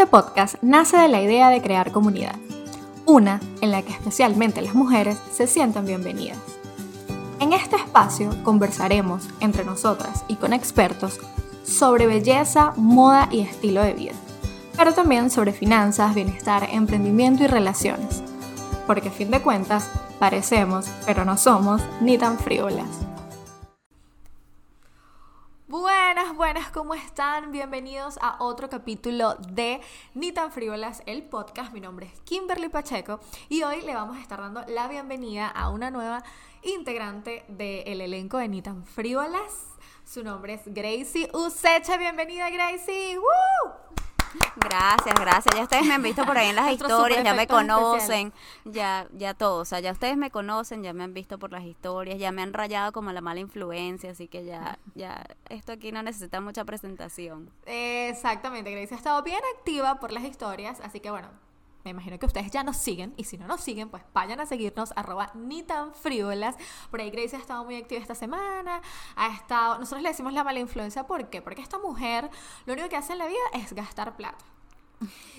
Este podcast nace de la idea de crear comunidad, una en la que especialmente las mujeres se sientan bienvenidas. En este espacio conversaremos entre nosotras y con expertos sobre belleza, moda y estilo de vida, pero también sobre finanzas, bienestar, emprendimiento y relaciones, porque a fin de cuentas parecemos, pero no somos ni tan frívolas. Buenas, buenas, ¿cómo están? Bienvenidos a otro capítulo de Ni tan el podcast. Mi nombre es Kimberly Pacheco y hoy le vamos a estar dando la bienvenida a una nueva integrante del elenco de Ni tan. Su nombre es Gracie Usecha. Bienvenida, Gracie. ¡Woo! Gracias, gracias. Ya ustedes me han visto por ahí en las historias, ya me conocen, ya, ya todo. O sea, ya ustedes me conocen, ya me han visto por las historias, ya me han rayado como la mala influencia, así que ya, ya, esto aquí no necesita mucha presentación. Exactamente, Gracie ha estado bien activa por las historias, así que bueno, me imagino que ustedes ya nos siguen y si no nos siguen, pues vayan a seguirnos arroba ni tan frívolas. Por ahí Gracie ha estado muy activa esta semana, ha estado, nosotros le decimos la mala influencia, ¿por qué? Porque esta mujer lo único que hace en la vida es gastar plata.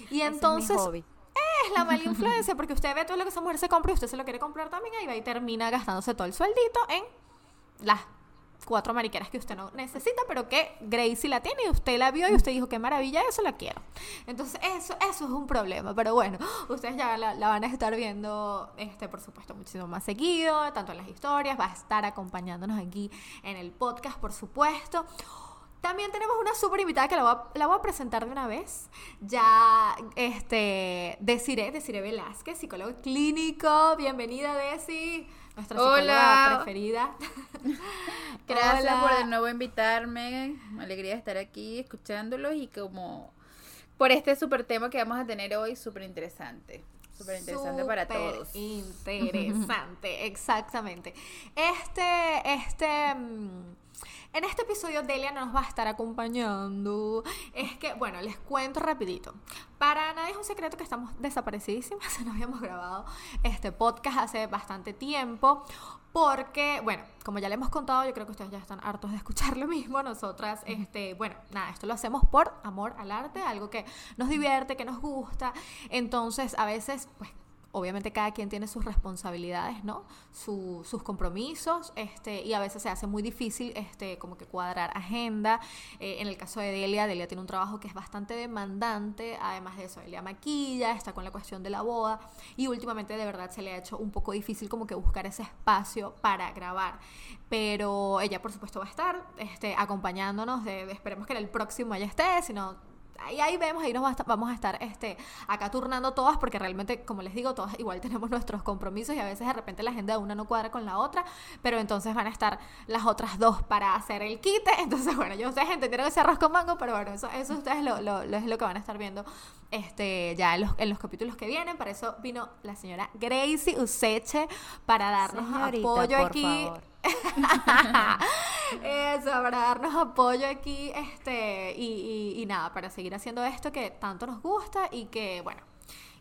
Y entonces... Es, la mala influencia, porque usted ve todo lo que esa mujer se compra y usted se lo quiere comprar también, ahí va y termina gastándose todo el sueldito en las cuatro mariqueras que usted no necesita, pero que Gracie la tiene y usted la vio y usted dijo, qué maravilla, eso la quiero. Entonces, eso, eso es un problema, pero bueno, ustedes ya la, van a estar viendo, este, por supuesto, muchísimo más seguido, tanto en las historias, va a estar acompañándonos aquí en el podcast, por supuesto. También tenemos una súper invitada que la voy, a, la voy, a, presentar de una vez. Ya, este, Desiree, Desiree Velázquez, psicólogo clínico. Bienvenida, Desi nuestra psicóloga preferida. Gracias por de nuevo invitarme. Alegría de estar aquí escuchándolos y como por este súper tema que vamos a tener hoy, súper interesante. Súper interesante para todos. Interesante, exactamente. Este, este. Mm, en este episodio Delia nos va a estar acompañando. Es que, bueno, les cuento rapidito. Para nadie es un secreto que estamos desaparecidísimas. No habíamos grabado este podcast hace bastante tiempo. Porque, bueno, como ya le hemos contado, yo creo que ustedes ya están hartos de escuchar lo mismo. Nosotras, este, bueno, nada, esto lo hacemos por amor al arte, algo que nos divierte, que nos gusta. Entonces, a veces, pues obviamente cada quien tiene sus responsabilidades, ¿no? sus compromisos, este, y a veces se hace muy difícil, este, como que cuadrar agenda. Eh, en el caso de Delia, Delia tiene un trabajo que es bastante demandante, además de eso, Delia maquilla, está con la cuestión de la boda, y últimamente de verdad se le ha hecho un poco difícil como que buscar ese espacio para grabar. Pero ella, por supuesto, va a estar este, acompañándonos, esperemos que en el próximo ella esté, si no y ahí vemos, ahí nos vamos a estar este, acá turnando todas, porque realmente, como les digo, todas igual tenemos nuestros compromisos y a veces de repente la agenda de una no cuadra con la otra, pero entonces van a estar las otras dos para hacer el quite. Entonces, bueno, yo ustedes entendieron ese arroz con mango, pero bueno, eso, eso ustedes lo, lo, es lo que van a estar viendo este, ya en los, en los capítulos que vienen. Para eso vino la señora Gracie Useche para darnos apoyo aquí. Eso, para darnos apoyo aquí, este, y, y, y nada, para seguir haciendo esto que tanto nos gusta y que, bueno,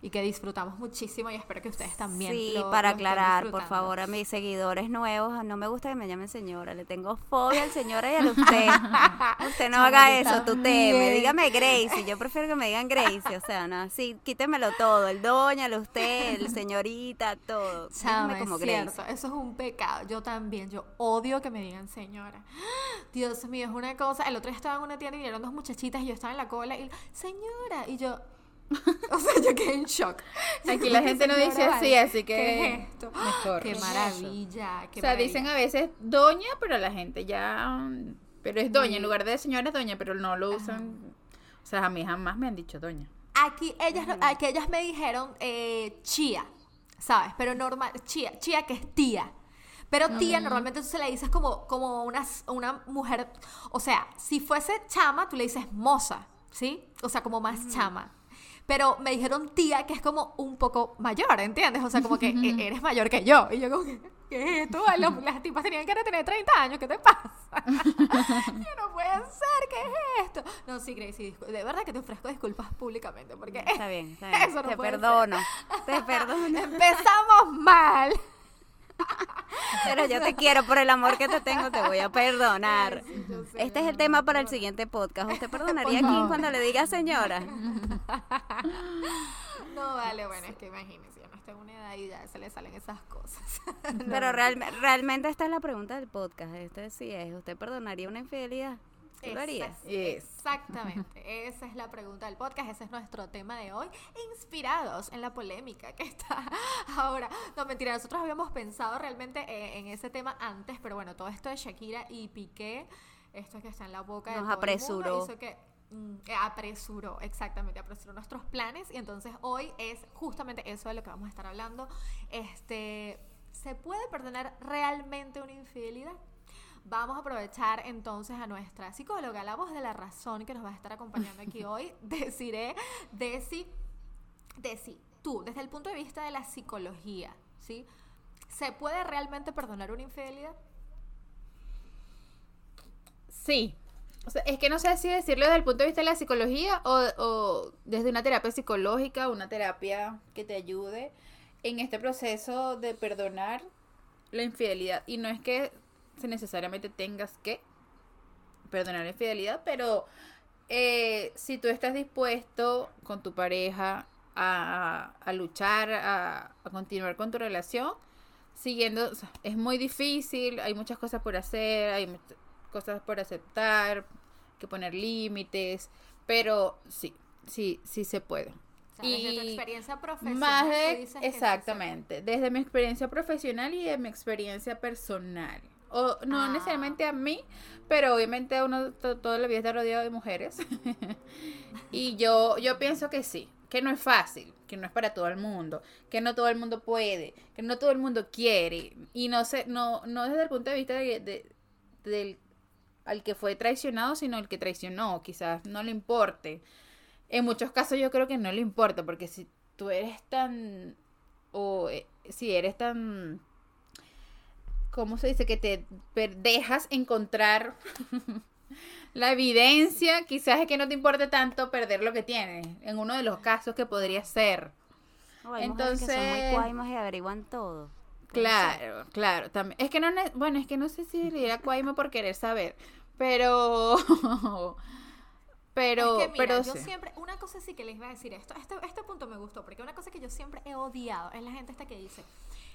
y que disfrutamos muchísimo y espero que ustedes también. Sí, para aclarar, por favor, a mis seguidores nuevos, no me gusta que me llamen señora, le tengo fobia al señora y a usted. usted no haga eso, tú teme, dígame Gracie, yo prefiero que me digan Gracie, o sea, no, sí, quítemelo todo, el doña, el usted, el señorita, todo. Chama, como es cierto, eso es un pecado, yo también, yo odio que me digan señora. Dios mío, es una cosa, el otro día estaba en una tienda y vieron dos muchachitas y yo estaba en la cola y, señora, y yo o sea, yo quedé en shock. Aquí la gente no dice así, así que ¿Qué es esto? Mejor. Qué maravilla. o sea, dicen a veces doña, pero la gente ya... Pero es doña, en lugar de señora es doña, pero no lo usan. O sea, a mí jamás me han dicho doña. Aquí ellas, aquí ellas me dijeron eh, chía, ¿sabes? Pero normal, chía, chía que es tía. Pero tía, normalmente tú se le dices como, como una, una mujer, o sea, si fuese chama, tú le dices moza, ¿sí? O sea, como más chama pero me dijeron tía, que es como un poco mayor, ¿entiendes? O sea, como que e-, eres mayor que yo. Y yo como que, ¿qué es esto? Las, tipas tenían que tener 30 años, ¿qué te pasa? yo no puede ser, ¿qué es esto? No, sí, Gracie, de verdad que te ofrezco disculpas públicamente, porque está bien, está bien. Eso no te perdono, te perdono. Empezamos mal. Pero yo te quiero, por el amor que te tengo, te voy a perdonar. este es el tema para el siguiente podcast. ¿Usted perdonaría a Kim cuando le diga señora? no, vale, bueno, es que imagínense, yo no estoy en una edad y ya se le salen esas cosas. Pero realmente esta es la pregunta del podcast. Este sí es, ¿usted perdonaría una infidelidad? ¿Tú lo harías? Exactamente. Esa es la pregunta del podcast. Ese es nuestro tema de hoy. Inspirados en la polémica que está ahora. No, mentira. Nosotros habíamos pensado realmente eh, en ese tema antes, pero bueno, todo esto de Shakira y Piqué, esto que está en la boca de Nos apresuró. hizo que mm, eh, apresuró, exactamente, apresuró nuestros planes y entonces hoy es justamente eso de lo que vamos a estar hablando. Este, ¿se puede perdonar realmente una infidelidad? Vamos a aprovechar entonces a nuestra psicóloga, la voz de la razón que nos va a estar acompañando aquí hoy, deciré, Desi, Desi, tú, desde el punto de vista de la psicología, ¿sí? ¿Se puede realmente perdonar una infidelidad? Sí. O sea, es que no sé si decirlo desde el punto de vista de la psicología o, o desde una terapia psicológica, una terapia que te ayude en este proceso de perdonar la infidelidad. Y no es que necesariamente tengas que perdonar la infidelidad, pero eh, si tú estás dispuesto con tu pareja a, luchar, a, continuar con tu relación, siguiendo, es muy difícil, hay muchas cosas por hacer, hay cosas por aceptar, que poner límites, pero sí, sí, sí se puede. y desde tu experiencia profesional. Más de, exactamente, desde mi experiencia profesional y de mi experiencia personal. O no ah. necesariamente a mí, pero obviamente uno toda la vida está rodeado de mujeres. y yo, yo pienso que sí, que no es fácil, que no es para todo el mundo, que no todo el mundo puede, que no todo el mundo quiere. Y no sé, no, no desde el punto de vista de, del al que fue traicionado, sino el que traicionó, quizás no le importe. En muchos casos yo creo que no le importa, porque si tú eres tan, o eh, si eres tan ¿cómo se dice? Que te dejas encontrar la evidencia, quizás es que no te importe tanto perder lo que tienes, en uno de los casos que podría ser. Entonces, que son muy y averiguan todo. Claro, claro, también. Es que no, bueno, es que no sé si era cuaimo por querer saber, pero... Pero, pero yo siempre, una cosa sí que les voy a decir esto, este, este punto me gustó, porque una cosa que yo siempre he odiado es la gente esta que dice,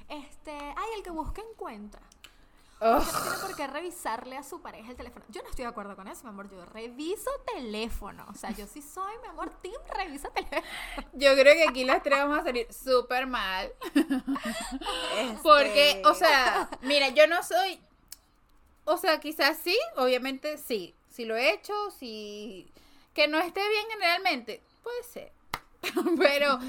este, ay, el que busca encuentra. no tiene por qué revisarle a su pareja el teléfono. Yo no estoy de acuerdo con eso, mi amor. Yo reviso teléfono. O sea, yo sí soy, mi amor, team revisa teléfono. Yo creo que aquí las tres vamos a salir súper mal. Este. Porque, o sea, mira, yo no soy. O sea, quizás sí, obviamente sí. Si lo he hecho, si. Que no esté bien generalmente, puede ser. pero,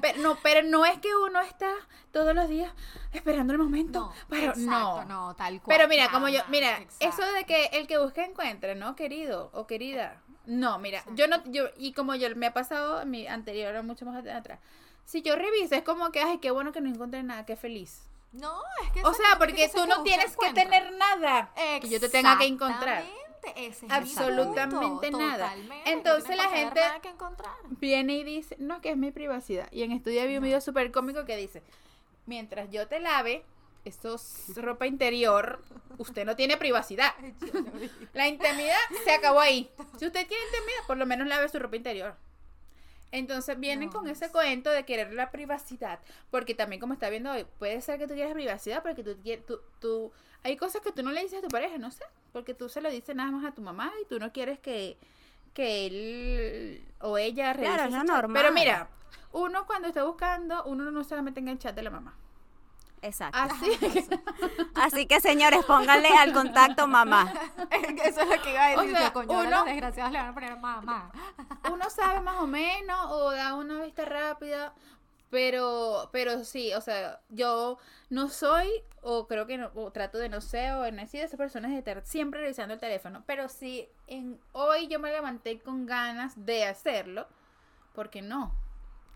pero, no, pero no es que uno está todos los días esperando el momento. No, pero no. no, tal cual. Pero mira, como yo, mira, eso de que el que busca encuentre, ¿no, querido o querida? No, mira, yo no, yo, y como yo me ha pasado mi anterior, mucho más atrás, si yo reviso, es como que, ay, qué bueno que no encontré nada, qué feliz. No, es que... O sea, porque tú no tienes que tener nada que yo te tenga que encontrar absolutamente nada. Entonces la gente viene y dice, no, que es mi privacidad. Y en estudio había un video súper cómico que dice, mientras yo te lave, esto es ropa interior, usted no tiene privacidad. La intimidad se acabó ahí. Si usted quiere intimidad, por lo menos lave su ropa interior. Entonces vienen con ese cuento de querer la privacidad, porque también como está viendo hoy, puede ser que tú quieras privacidad, porque tú, tú, tú, hay cosas que tú no le dices a tu pareja, no sé, porque tú se lo dices nada más a tu mamá y tú no quieres que, que él o ella Claro, no normal. Pero mira, uno cuando está buscando, uno no solamente en el chat de la mamá. Exacto. Así que, Así que señores, pónganle al contacto mamá. Eso es lo que iba a decir. O sea, uno, los desgraciados le van a poner mamá. Uno sabe más o menos o da una vista rápida, pero, pero sí, o sea, yo no soy, o creo que no, o trato de no ser, o en así de esas personas de estar siempre revisando el teléfono. Pero si en, hoy yo me levanté con ganas de hacerlo, ¿por qué no?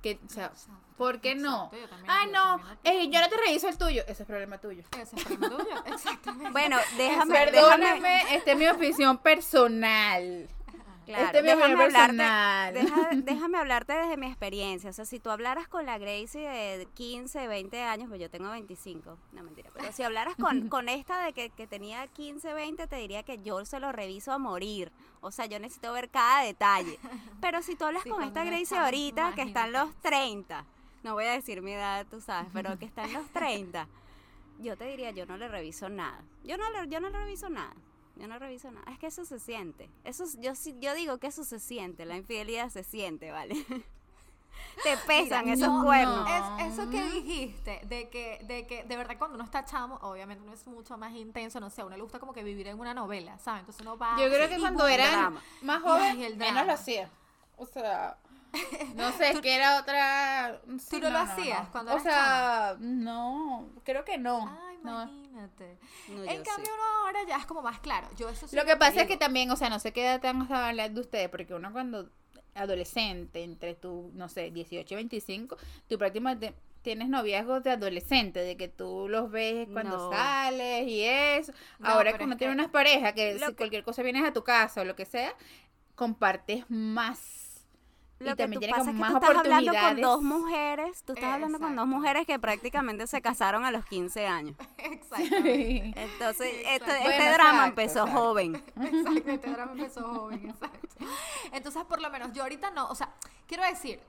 Que, o sea, ¿por qué no? Ay, no, yo no te reviso el tuyo. Ese es problema tuyo. Ese es problema tuyo, exactamente. Bueno, déjame. Perdóname, esta es mi opinión personal. Claro, Este déjame hablarte, deja- déjame hablarte desde mi experiencia. O sea, si tú hablaras con la Gracie de 15, 20 años, pues yo tengo 25. No, mentira. Pero si hablaras con, con esta de que, que tenía 15, 20, te diría que yo se lo reviso a morir. O sea, yo necesito ver cada detalle. Pero si tú hablas Sí, con esta Gracie ahorita, que está en imagínate. los 30, no voy a decir mi edad, tú sabes, pero que está en los 30, yo te diría, yo no le reviso nada. Yo no le, yo no le reviso nada. Yo no reviso nada. Es que eso se siente. Eso, es- yo, sí- yo digo que eso se siente. La infidelidad se siente, ¿vale? Te pesan Mira, esos no, cuernos. Es eso que dijiste, de que, de que de verdad cuando uno está chamo, obviamente uno es mucho más intenso, no sé, a uno le gusta como que vivir en una novela, ¿sabes? Entonces uno va... Yo creo que cuando eran más el menos lo hacía. O sea, no sé, es que era otra... sí, ¿Tú no lo hacías cuando O eras sea, no, creo que no. Ay, no. Imagínate. No, en cambio sí. uno ahora ya es como más claro. Yo eso sí Lo que pasa es que también, o sea, no sé qué edad están hablando ustedes, porque uno cuando adolescente, entre tu, no sé, 18 y 25, tú prácticamente tienes noviazgos de adolescente, de que tú los ves cuando No. sales y eso. No, Ahora uno es tiene que- unas parejas que Lo si que- cualquier cosa vienes a tu casa o lo que sea, compartes más. Lo y que también tú pasa como es que más tú estás hablando con dos mujeres, tú estás hablando con dos Exacto. mujeres que prácticamente se casaron a los 15 años. Exactamente. Entonces, Sí, este, exacto. este Bueno, drama exacto, empezó exacto. joven. Exacto, este drama empezó joven, exacto. Entonces, por lo menos, yo ahorita no, o sea, quiero decir,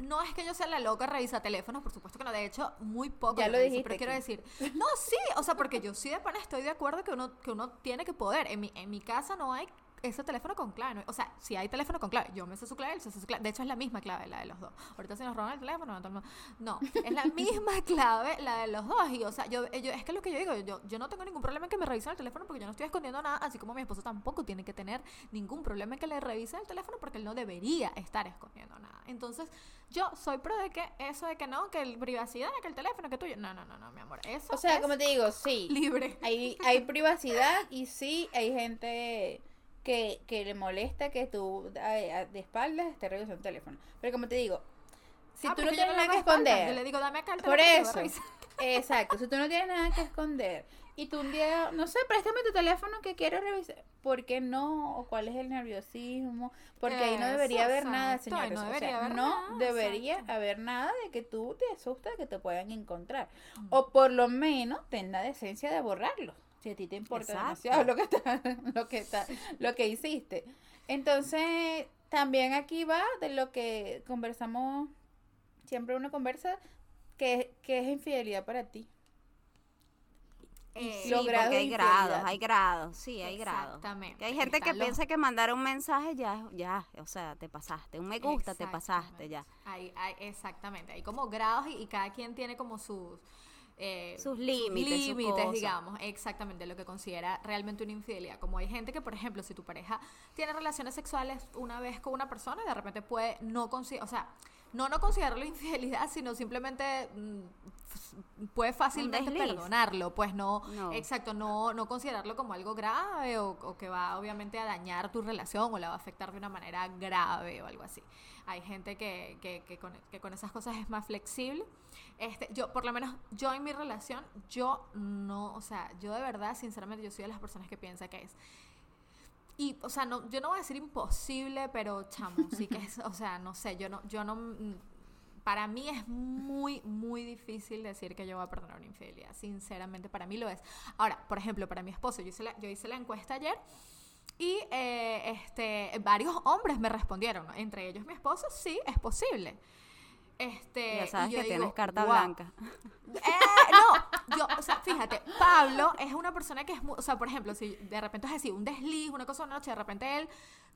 no es que yo sea la loca revisa teléfonos, por supuesto que no, de hecho, muy poco Ya lo reviso, dijiste pero quiero decir, no, sí, o sea, porque yo sí de pana estoy de acuerdo que uno, que uno tiene que poder. En mi, en mi casa no hay ese teléfono con clave, ¿no? o sea, si hay teléfono con clave, yo me sé su clave, él se su clave, de hecho es la misma clave la de los dos. Ahorita si nos roban el teléfono, no, mundo- no, es la misma clave la de los dos y o sea, yo, yo es que lo que yo digo, yo, yo no tengo ningún problema en que me revisen el teléfono porque yo no estoy escondiendo nada, así como mi esposo tampoco tiene que tener ningún problema en que le revisen el teléfono porque él no debería estar escondiendo nada. Entonces, yo soy pro de que eso de que no, que el privacidad, que el teléfono, que tuyo, no, no, no, no, mi amor, eso O sea, es como te digo, sí. libre. Hay, hay privacidad y sí hay gente que, que le molesta que tú a- a- de espaldas estés revisando el teléfono. Pero como te digo, si Ah, tú no tienes nada que espalda, esconder, Yo le digo, dame acá el por eso, exacto, si tú no tienes nada que esconder y tú un día, no sé, préstame tu teléfono que quiero revisar, ¿por qué no? ¿O cuál es el nerviosismo? Porque ahí no debería haber nada, señores. no o debería sea, haber no nada, debería exacto. haber nada de que tú te asustes de que te puedan encontrar. Mm. O por lo menos ten la decencia de borrarlo. Si a ti te importa Exacto. demasiado lo que está, lo que está, lo que hiciste. Entonces, también aquí va de lo que conversamos, siempre uno conversa, que, que es infidelidad para ti. Eh, Sí, porque hay grados, hay grados, sí, hay grados. Exactamente. Que hay gente Está que lo- piensa que mandar un mensaje ya, ya, o sea, te pasaste. Un me gusta, te pasaste ya. Hay, hay- exactamente. Hay como grados y, y cada quien tiene como sus. Eh, Sus límites, límites, digamos, exactamente lo que considera realmente una infidelidad. Como hay gente que, por ejemplo, si tu pareja tiene relaciones sexuales una vez con una persona y de repente puede no considerar, o sea, no no considerarlo infidelidad, sino simplemente mm, puede fácilmente perdonarlo, pues no, No. exacto, no, no considerarlo como algo grave o, o que va obviamente a dañar tu relación o la va a afectar de una manera grave o algo así. Hay gente que, que, que con, que con esas cosas es más flexible. Este, yo, por lo menos, yo en mi relación, yo no, o sea, yo de verdad, sinceramente, yo soy de las personas que piensa que es y, o sea, no, yo no voy a decir imposible, pero chamo, sí que es, o sea, no sé, yo no, yo no, mm, para mí es muy, muy difícil decir que yo voy a perdonar una infidelidad, sinceramente, para mí lo es. Ahora, por ejemplo, para mi esposo, yo hice la, yo hice la encuesta ayer y eh, este, varios hombres me respondieron, ¿no? entre ellos mi esposo, sí, es posible. Este, Ya sabes y yo que digo, tienes carta blanca. Eh, no, yo, o sea, fíjate, Pablo es una persona que es, mu- o sea, por ejemplo, si de repente es así, un desliz, una cosa una noche, de repente él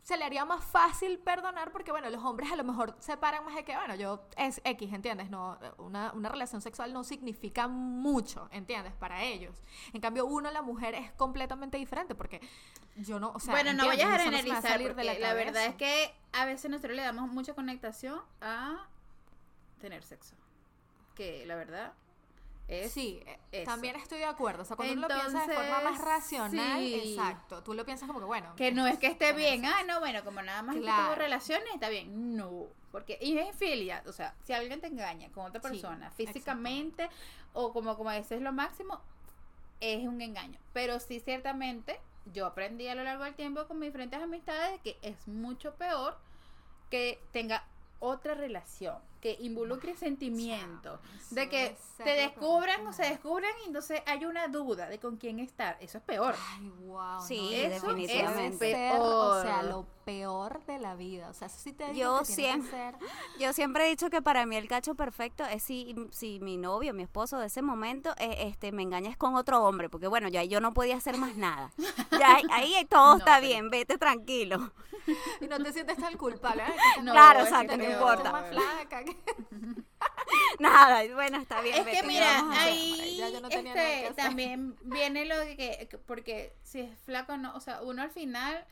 se le haría más fácil perdonar porque, bueno, los hombres a lo mejor separan más de que, bueno, yo es X, ¿entiendes? No, una, una relación sexual no significa mucho, ¿entiendes? Para ellos. En cambio, uno, la mujer, es completamente diferente porque yo no, o sea, bueno, no vayas a no se generalizar, salir porque de la, verdad es que a veces nosotros le damos mucha conectación a tener sexo. Que la verdad es... Sí, eh, eso. también estoy de acuerdo. O sea, cuando uno lo piensa de forma más Entonces, racional, sí. exacto. Tú lo piensas como que, bueno. Que no es que esté bien, ah, no, bueno, como nada más que Claro. tuvo relaciones, está bien. No, porque y es infidelidad, o sea, si alguien te engaña con otra Sí, persona, físicamente, o como, como ese es lo máximo, es un engaño. Pero sí, ciertamente, yo aprendí a lo largo del tiempo con mis diferentes amistades que es mucho peor que tenga otra relación que involucre sentimientos, de que te descubran o se descubran y entonces hay una duda de con quién estar. Eso es peor. Ay, wow. Sí, eso definitivamente. Es peor. O sea, lo peor de la vida. O sea, eso sí te yo siempre, yo siempre he dicho que para mí el cacho perfecto es si, si mi novio, mi esposo de ese momento, eh, este, me engañas con otro hombre, porque bueno, ya yo no podía hacer más nada. Ya ahí, todo está bien, vete tranquilo. Y no te sientes tan culpable. claro, exacto, no importa. Más flaca. Nada, bueno, está bien. Es que mira, ahí este, también viene lo de que, porque si es flaco, no, o sea, uno al final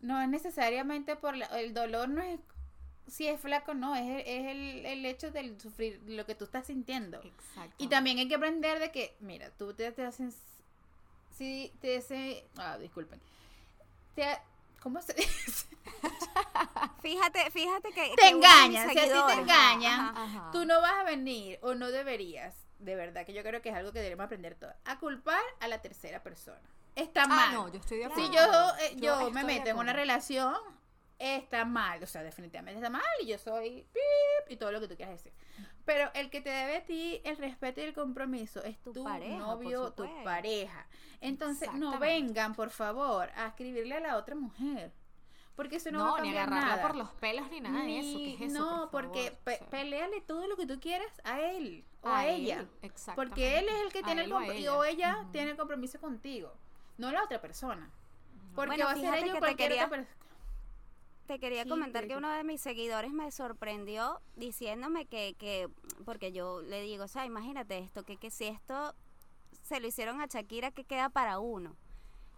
no es necesariamente por el dolor, no es si es flaco, no, es, es el, el, hecho de sufrir lo que tú estás sintiendo. Y también hay que aprender de que, mira, tú te, te hacen, si te hace, ah, disculpen, te, ¿cómo se dice? fíjate, fíjate que te engañas, si a ti te engañan, tú no vas a venir o no deberías, de verdad que yo creo que es algo que debemos aprender todos, a culpar a la tercera persona. Está ah, mal. no, yo estoy de acuerdo. Si yo, eh, yo, me meto en una relación, está mal, o sea, definitivamente está mal y yo soy pip y todo lo que tú quieras decir. Pero el que te debe a ti el respeto y el compromiso es tu, novio, tu pareja. Entonces, no vengan, por favor, a escribirle a la otra mujer. Porque eso no, no va a cambiar ni agarrarla por los pelos ni nada de eso. ¿Qué es eso no, porque peleale todo lo que tú quieras a él o a, ella. Porque él es el que tiene el compromiso o ella tiene el compromiso contigo, no la otra persona. Porque va a ser ello cualquier otra persona te quería comentar que uno de mis seguidores me sorprendió diciéndome que, que porque yo le digo, o sea, imagínate esto, que, que si esto se lo hicieron a Shakira, que queda para uno?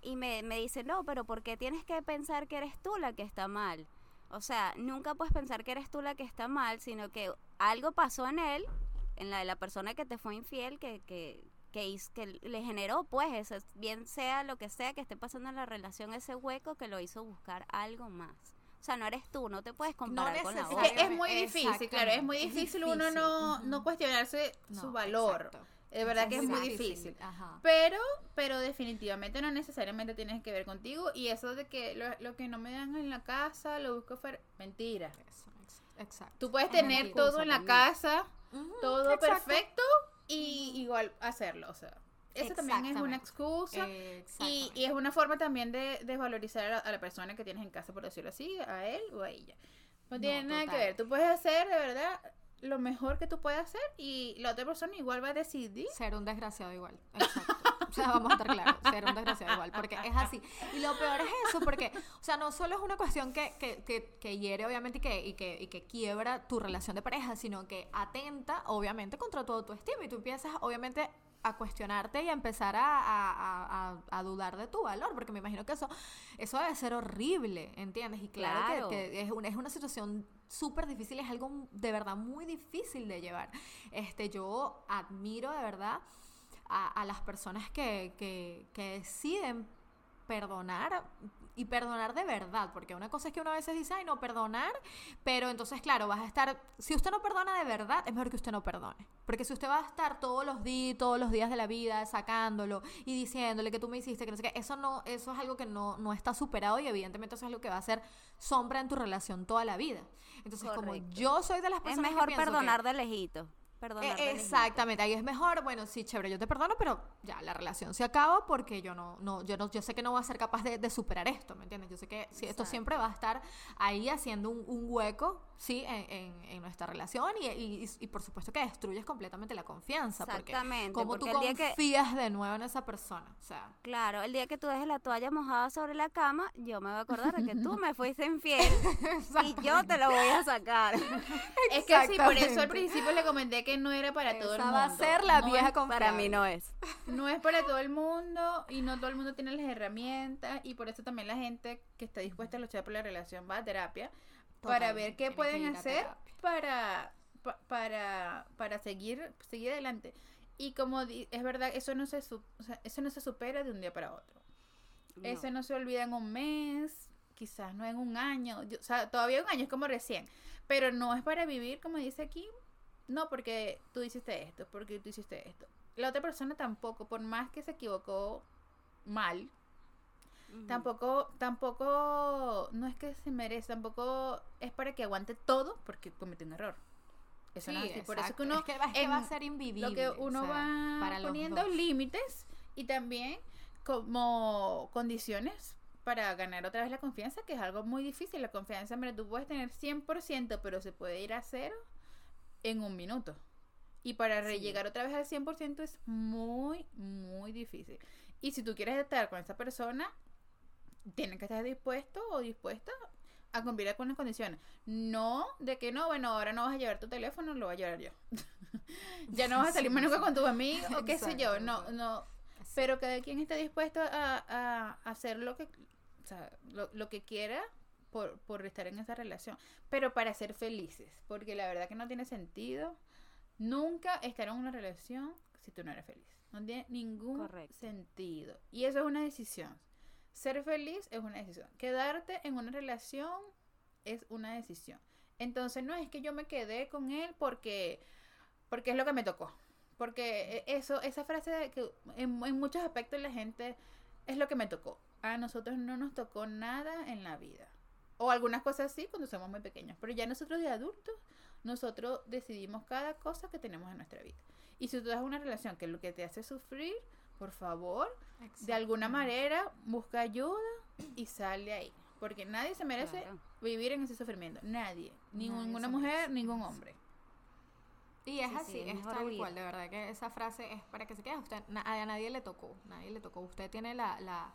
Y me, me dice, no, pero ¿por qué tienes que pensar que eres tú la que está mal? O sea, nunca puedes pensar que eres tú la que está mal, sino que algo pasó en él, en la de la persona que te fue infiel, que, que, que, que le generó, pues, eso, bien sea lo que sea que esté pasando en la relación, ese hueco que lo hizo buscar algo más. O sea, no eres tú, no te puedes comparar con la otra. Es, muy difícil, claro, es muy difícil, uno no, no cuestionarse su valor. De verdad que es muy difícil. Pero, pero definitivamente no necesariamente tienes que ver contigo. Y eso de que lo, que no me dan en la casa, lo busco fuera. Mentira. exacto. Tú puedes tener todo en la casa, todo perfecto, y igual hacerlo. O sea, eso también es una excusa y, y, es una forma también de desvalorizar a, la persona que tienes en casa, por decirlo así, a él o a ella. No, tiene nada que ver. Tú puedes hacer, de verdad, lo mejor que tú puedes hacer y la otra persona igual va a decidir. Ser un desgraciado igual. Exacto. O sea, vamos a estar claros, ser un desgraciado igual, porque es así. Y lo peor es eso, porque, o sea, no solo es una cuestión que, que, que, que hiere, obviamente, y que, y, que, y que quiebra tu relación de pareja, sino que atenta, obviamente, contra todo tu estima. Y tú empiezas, obviamente, a cuestionarte y a empezar a, dudar de tu valor, porque me imagino que eso, eso debe ser horrible, ¿entiendes? Y claro, Que, es, una, es una situación súper difícil, es algo de verdad muy difícil de llevar. Este, yo admiro de verdad a, las personas que, que, que deciden perdonar y perdonar de verdad, porque una cosa es que uno a veces dice, ay, no, perdonar, pero entonces, claro, vas a estar, si usted no perdona de verdad, es mejor que usted no perdone, porque si usted va a estar todos los días, todos los días de la vida sacándolo y diciéndole que tú me hiciste, que no sé qué, eso no, eso es algo que no, no está superado y evidentemente eso es algo que va a ser sombra en tu relación toda la vida. Entonces, como yo soy de las personas es mejor perdonar de lejito. E, exactamente, ahí es mejor, bueno, sí, chévere, yo te perdono, pero ya la relación se acaba porque yo no, no, yo no, yo sé que no voy a ser capaz de, superar esto, ¿me entiendes? Yo sé que si esto siempre va a estar ahí haciendo un, un hueco, sí, en, en, nuestra relación y, y, por supuesto que destruyes completamente la confianza. Exactamente. Porque como tú confías de nuevo en esa persona, o sea. Claro, el día que tú dejes la toalla mojada sobre la cama, yo me voy a acordar de que tú me fuiste infiel y yo te lo voy a sacar. es que sí, por eso al principio le comenté que no era para todo el mundo. va a ser la vieja Para mí no es. No es para todo el mundo y no todo el mundo tiene las herramientas y por eso también la gente que está dispuesta a luchar por la relación va a terapia para ver qué pueden hacer para, para, para seguir, seguir adelante. Y como es verdad, eso no se, eso no se supera de un día para otro. Eso no se olvida en un mes, quizás no en un año. o sea, todavía un año es como recién. Pero no es para vivir, como dice aquí, no, porque tú hiciste esto, porque tú hiciste esto. La otra persona tampoco, por más que se equivocó mal, Tampoco, tampoco, no es que se merece, tampoco es para que aguante todo porque comete un error. Eso no es así. Por eso que uno es que, va a ser invivible. Lo que uno va poniendo límites y también como condiciones para ganar otra vez la confianza, que es algo muy difícil. La confianza, mira, tú puedes tener 100%, pero se puede ir a cero en un minuto. Y para llegar otra vez al 100% es muy, muy difícil. Y si tú quieres estar con esa persona, tienes que estar dispuesto o dispuesta a cumplir con las condiciones. No de que no, bueno, ahora no vas a llevar tu teléfono, lo voy a llevar yo. ya no vas a salir menos que con tus amigos o qué sé yo. No, no. Pero cada quien esté dispuesto a, a, hacer lo que, o sea, lo, que quiera por, por estar en esa relación. Pero para ser felices. Porque la verdad que no tiene sentido nunca estar en una relación si tú no eres feliz. No tiene ningún sentido. Y eso es una decisión. Ser feliz es una decisión. Quedarte en una relación es una decisión. Entonces no es que yo me quedé con él porque, porque es lo que me tocó. Porque e, eso, esa frase de que en, en muchos aspectos la gente es lo que me tocó. A nosotros no nos tocó nada en la vida. O algunas cosas sí cuando somos muy pequeños. Pero ya nosotros de adultos, nosotros decidimos cada cosa que tenemos en nuestra vida. Y si tú das una relación que es lo que te hace sufrir, por favor, de alguna manera busca ayuda y sale ahí. Porque nadie se merece vivir en ese sufrimiento. Nadie. Ninguna mujer, ningún hombre. Y es así, es tal cual, de verdad que esa frase es para que se quede. Usted, a nadie le tocó, nadie le tocó. Usted tiene la, la,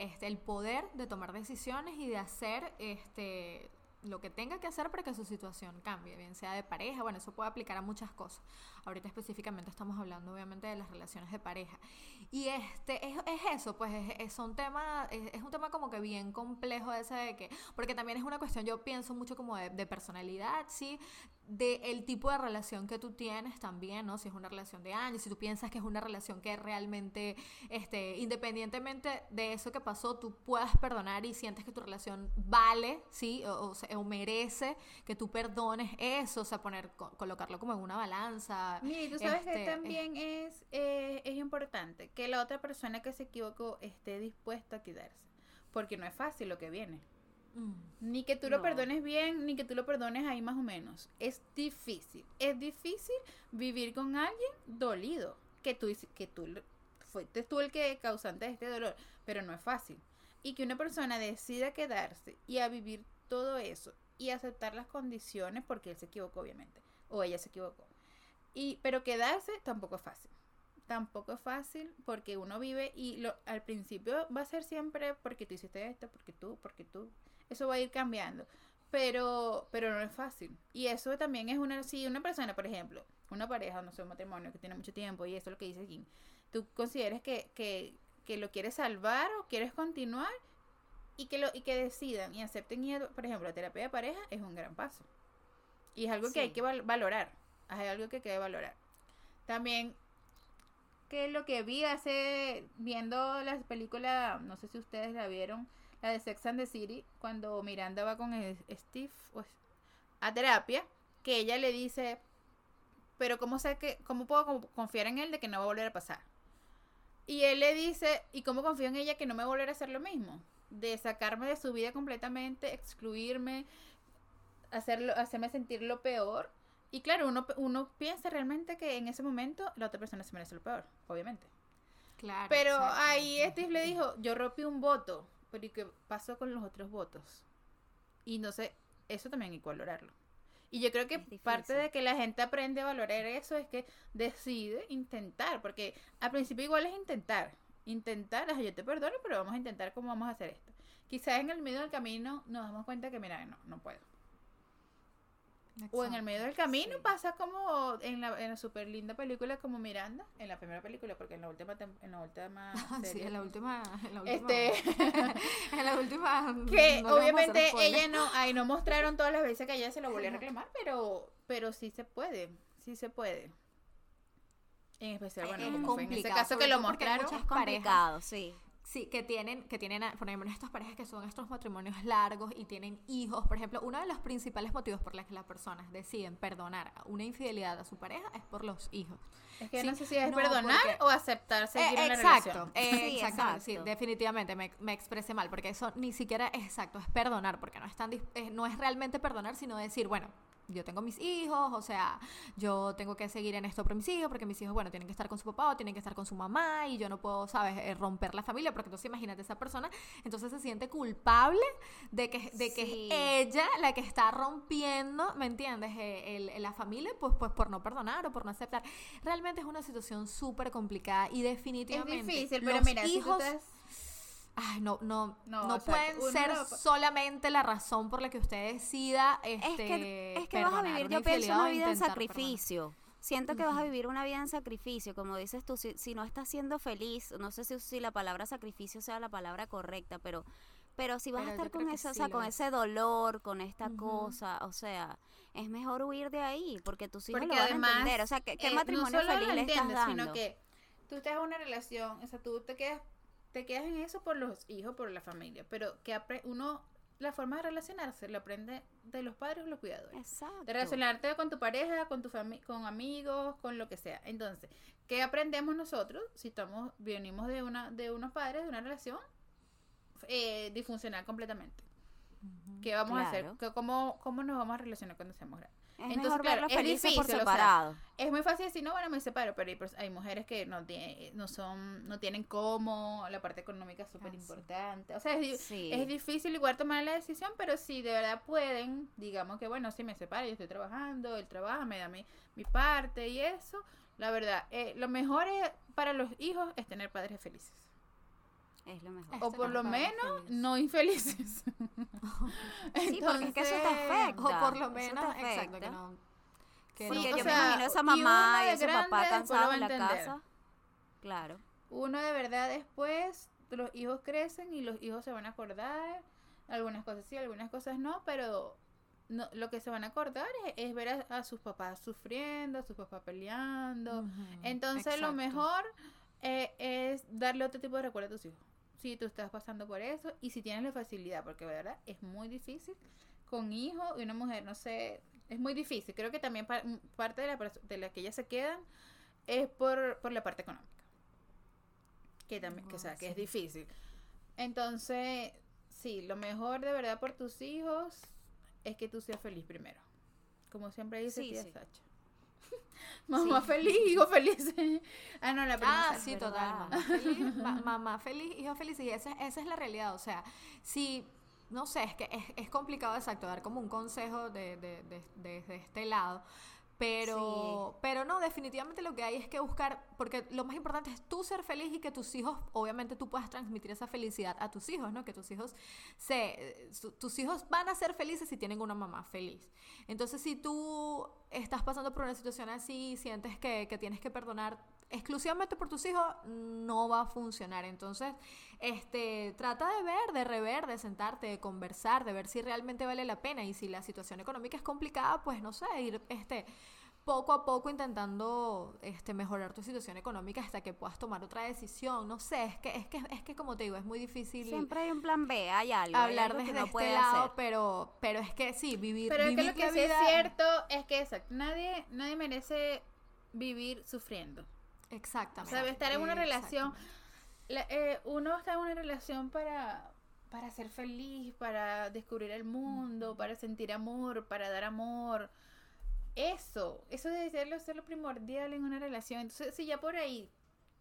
este, el poder de tomar decisiones y de hacer este, lo que tenga que hacer para que su situación cambie, bien sea de pareja, bueno, eso puede aplicar a muchas cosas. Ahorita específicamente estamos hablando obviamente de las relaciones de pareja. Y este es, eso, pues es, un tema, es, un tema como que bien complejo ese de que, porque también es una cuestión, yo pienso mucho como de, de personalidad, ¿sí? De el tipo de relación que tú tienes también, ¿no? Si es una relación de años, si tú piensas que es una relación que realmente, este, independientemente de eso que pasó, tú puedas perdonar y sientes que tu relación vale, ¿sí? O, o, merece que tú perdones eso, o sea, poner, colocarlo como en una balanza. Mira, tú sabes que este, también es, eh, es importante que la otra persona que se equivocó esté dispuesta a quedarse, porque no es fácil lo que viene. Mm. Ni que tú lo perdones bien, ni que tú lo perdones ahí más o menos. Es difícil. Es difícil vivir con alguien dolido. Que tú, que tú fuiste tú el que causante de este dolor. Pero no es fácil. Y que una persona decida quedarse y a vivir todo eso y aceptar las condiciones porque él se equivocó, obviamente. O ella se equivocó. Y, pero quedarse tampoco es fácil tampoco es fácil porque uno vive y lo, al principio va a ser siempre porque tú hiciste esto, porque tú, porque tú. Eso va a ir cambiando. Pero, pero no es fácil. Y eso también es una, si una persona, por ejemplo, una pareja, no sé, un matrimonio que tiene mucho tiempo, y eso es lo que dice Kim, tú consideres que, que, que lo quieres salvar o quieres continuar y que, lo, y que decidan y acepten ir, por ejemplo, la terapia de pareja es un gran paso. Y es algo que hay que valorar. Es algo que hay que valorar. También que lo que vi hace viendo las películas, no sé si ustedes la vieron, la de Sex and the City, cuando Miranda va con Steve pues, a terapia, que ella le dice, pero ¿cómo sé que, cómo puedo confiar en él de que no va a volver a pasar? Y él le dice, ¿y cómo confío en ella que no me va a volver a hacer lo mismo? De sacarme de su vida completamente, excluirme, hacerlo, hacerme sentir lo peor y claro, uno, uno piensa realmente que en ese momento la otra persona se merece lo peor, obviamente. Claro. Pero ahí Steve le dijo, yo rompí un voto, pero ¿y qué pasó con los otros votos? Y no sé, eso también hay que valorarlo. Y yo creo que parte de que la gente aprende a valorar eso es que decide intentar, porque al principio igual es intentar. Intentar, yo te perdono, pero vamos a intentar cómo vamos a hacer esto. Quizás en el medio del camino nos damos cuenta que, mira, no, no puedo o en el medio del camino pasa como en la, en la super linda película como Miranda, en la primera película, porque en la última en la última serie, en la última, en la última este en la última que obviamente ella no ahí no mostraron todas las veces que ella se lo volvió a reclamar, pero pero sí se puede, sí se puede. En especial, bueno, como fue en ese caso que lo mostraron. Es complicado, sí. Sí, que tienen, que tienen, por ejemplo, estas parejas que son estos matrimonios largos y tienen hijos, por ejemplo, uno de los principales motivos por los que las personas deciden perdonar una infidelidad a su pareja es por los hijos. Es que no sé si es perdonar o aceptar seguir en la relación. Eh, sí, exacto, sí, definitivamente me, me, expresé mal, porque eso ni siquiera es exacto, es perdonar, porque no es, tan, eh, no es realmente perdonar, sino decir, bueno, yo tengo mis hijos, o sea, yo tengo que seguir en esto por mis hijos, porque mis hijos, bueno, tienen que estar con su papá o tienen que estar con su mamá y yo no puedo, ¿sabes?, eh, romper la familia, porque entonces imagínate esa persona, entonces se siente culpable de que, de que es ella la que está rompiendo, ¿me entiendes?, eh, el, la familia, pues, pues por no perdonar o por no aceptar. Realmente es una situación súper complicada y definitivamente... Es difícil, pero mira, hijos, Ay, no, no, no, pueden ser solamente la razón por la que usted decida. Este, es que, es que vas a vivir, yo pienso, una vida en sacrificio. Siento que vas a vivir una vida en sacrificio, como dices tú, si, si no estás siendo feliz, no sé si, si, la palabra sacrificio sea la palabra correcta, pero pero si vas a estar con eso, o sea, con ese dolor, con esta cosa, o sea, es mejor huir de ahí, porque tus hijos lo van a entender, o sea, ¿qué, eh, matrimonio feliz le estás dando? Sino que tú estás en una relación, o sea, tú te quedas te quedas en eso por los hijos, por la familia, pero que uno la forma de relacionarse lo aprende de los padres o los cuidadores. Exacto. De relacionarte con tu pareja, con tu familia, con amigos, con lo que sea. Entonces, ¿qué aprendemos nosotros si estamos venimos de una de unos padres de una relación eh, disfuncional completamente? ¿Qué vamos a hacer? ¿Cómo, ¿Cómo nos vamos a relacionar cuando seamos grandes? Es Entonces, claro, es difícil, por separado. es muy fácil decir, no, bueno, me separo, pero hay, mujeres que no, tiene, no son, no tienen cómo, la parte económica es súper importante. O sea, es, es, difícil igual tomar la decisión, pero si de verdad pueden, digamos que, bueno, si me separo, yo estoy trabajando, él trabaja, me da mi, mi parte y eso, la verdad, eh, lo mejor es, para los hijos es tener padres felices. Es lo mejor. O por lo menos no infelices. sí, porque es que eso te afecta. O por lo menos, exacto, que no. Que sí, yo me imagino esa mamá y, ese papá cansado en la casa. Claro. Uno de verdad después, los hijos crecen y los hijos se van a acordar. Algunas cosas sí, algunas cosas no, pero no, lo que se van a acordar es, ver a, sus papás sufriendo, a sus papás peleando. Entonces lo mejor eh, es darle otro tipo de recuerdo a tus hijos si tú estás pasando por eso y si tienes la facilidad, porque de verdad es muy difícil con hijo y una mujer, no sé, es muy difícil. Creo que también parte de la, de la que ellas se quedan es por, por la parte económica. Que también, que, o sea, que es difícil. Entonces, sí, lo mejor de verdad por tus hijos es que tú seas feliz primero. Como siempre dice sí, Sacha. mamá feliz, hijo feliz. ah, no, la Ah, sí, total. Mamá feliz, mamá feliz, hijo feliz. Y esa, esa es la realidad. O sea, si no sé, es que es, es complicado exacto dar como un consejo de, de, de, de, este lado, pero, pero no, definitivamente lo que hay es que buscar, porque lo más importante es tú ser feliz y que tus hijos, obviamente tú puedas transmitir esa felicidad a tus hijos, ¿no? Que tus hijos se, tus hijos van a ser felices si tienen una mamá feliz. Entonces, si tú estás pasando por una situación así, sientes que, que tienes que perdonar exclusivamente por tus hijos, no va a funcionar. Entonces, este, trata de ver, de rever, de sentarte, de conversar, de ver si realmente vale la pena y si la situación económica es complicada, pues no sé, ir, este, poco a poco intentando este, mejorar tu situación económica hasta que puedas tomar otra decisión. No sé, es que, es que, es que como te digo, es muy difícil. Siempre hay un plan B, hay algo. Hablar desde no este lado, pero, pero es que sí, vivir. Pero es que lo que sí es cierto es que exacto, nadie, nadie merece vivir sufriendo. Exactamente. O sea, estar en una relación. Eh, uno está en una relación para, para ser feliz, para descubrir el mundo, para sentir amor, para dar amor. Eso, eso debe ser lo, ser lo primordial en una relación. Entonces, si ya por ahí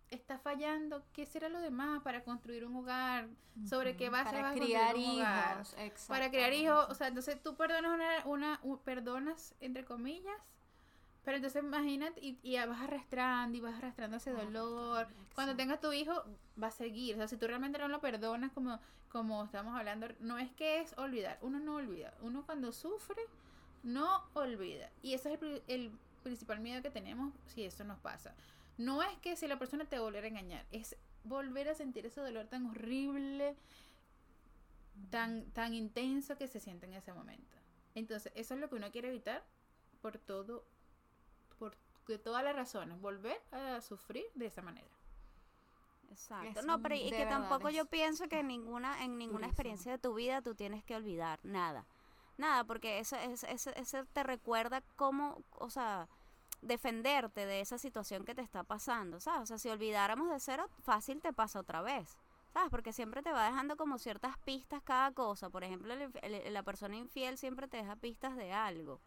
está fallando, ¿qué será lo demás para construir un hogar? ¿Sobre qué base para criar hijos? Para criar hijos, o sea, entonces tú perdonas una, una perdonas entre comillas pero entonces imagínate, y, y, vas arrastrando y vas arrastrando ese ah, dolor. Cuando tengas tu hijo, va a seguir. O sea, si tú realmente no lo perdonas, como, como estamos hablando, no es que es olvidar. Uno no olvida. Uno cuando sufre, no olvida. Y ese es el, el principal miedo que tenemos si eso nos pasa. No es que si la persona te volviera a engañar, es volver a sentir ese dolor tan horrible, tan, tan intenso que se siente en ese momento. Entonces, eso es lo que uno quiere evitar por todo por todas las razones, volver a sufrir de esa manera. Exacto. Es No, pero y de que tampoco yo pienso que en ninguna, en ninguna durísimo. experiencia de tu vida tú tienes que olvidar nada. Nada, porque eso, es- eso, eso te recuerda cómo, o sea, defenderte de esa situación que te está pasando, ¿sabes? O sea, si olvidáramos de cero, fácil te pasa otra vez. ¿Sabes? Porque siempre te va dejando como ciertas pistas cada cosa. Por ejemplo, el- el- la persona infiel siempre te deja pistas de algo,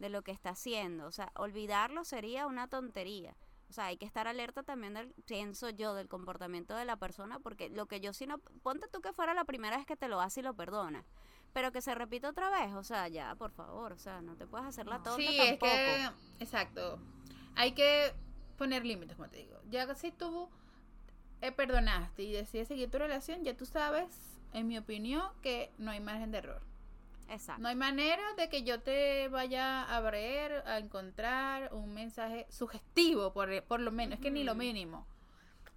de lo que está haciendo. O sea, olvidarlo sería una tontería. O sea, hay que estar alerta también del, pienso yo, del comportamiento de la persona, porque lo que yo si no, ponte tú que fuera la primera vez que te lo hace y lo perdonas, pero que se repita otra vez, o sea, ya, por favor, o sea, no te puedes hacer la tonta Sí, tampoco. es que, exacto. Hay que poner límites, como te digo. Ya si tú eh, perdonaste y decides seguir tu relación, ya tú sabes, en mi opinión, que no hay margen de error. Exacto. No hay manera de que yo te vaya a ver, a encontrar un mensaje sugestivo, por, por lo menos, es que ni lo mínimo.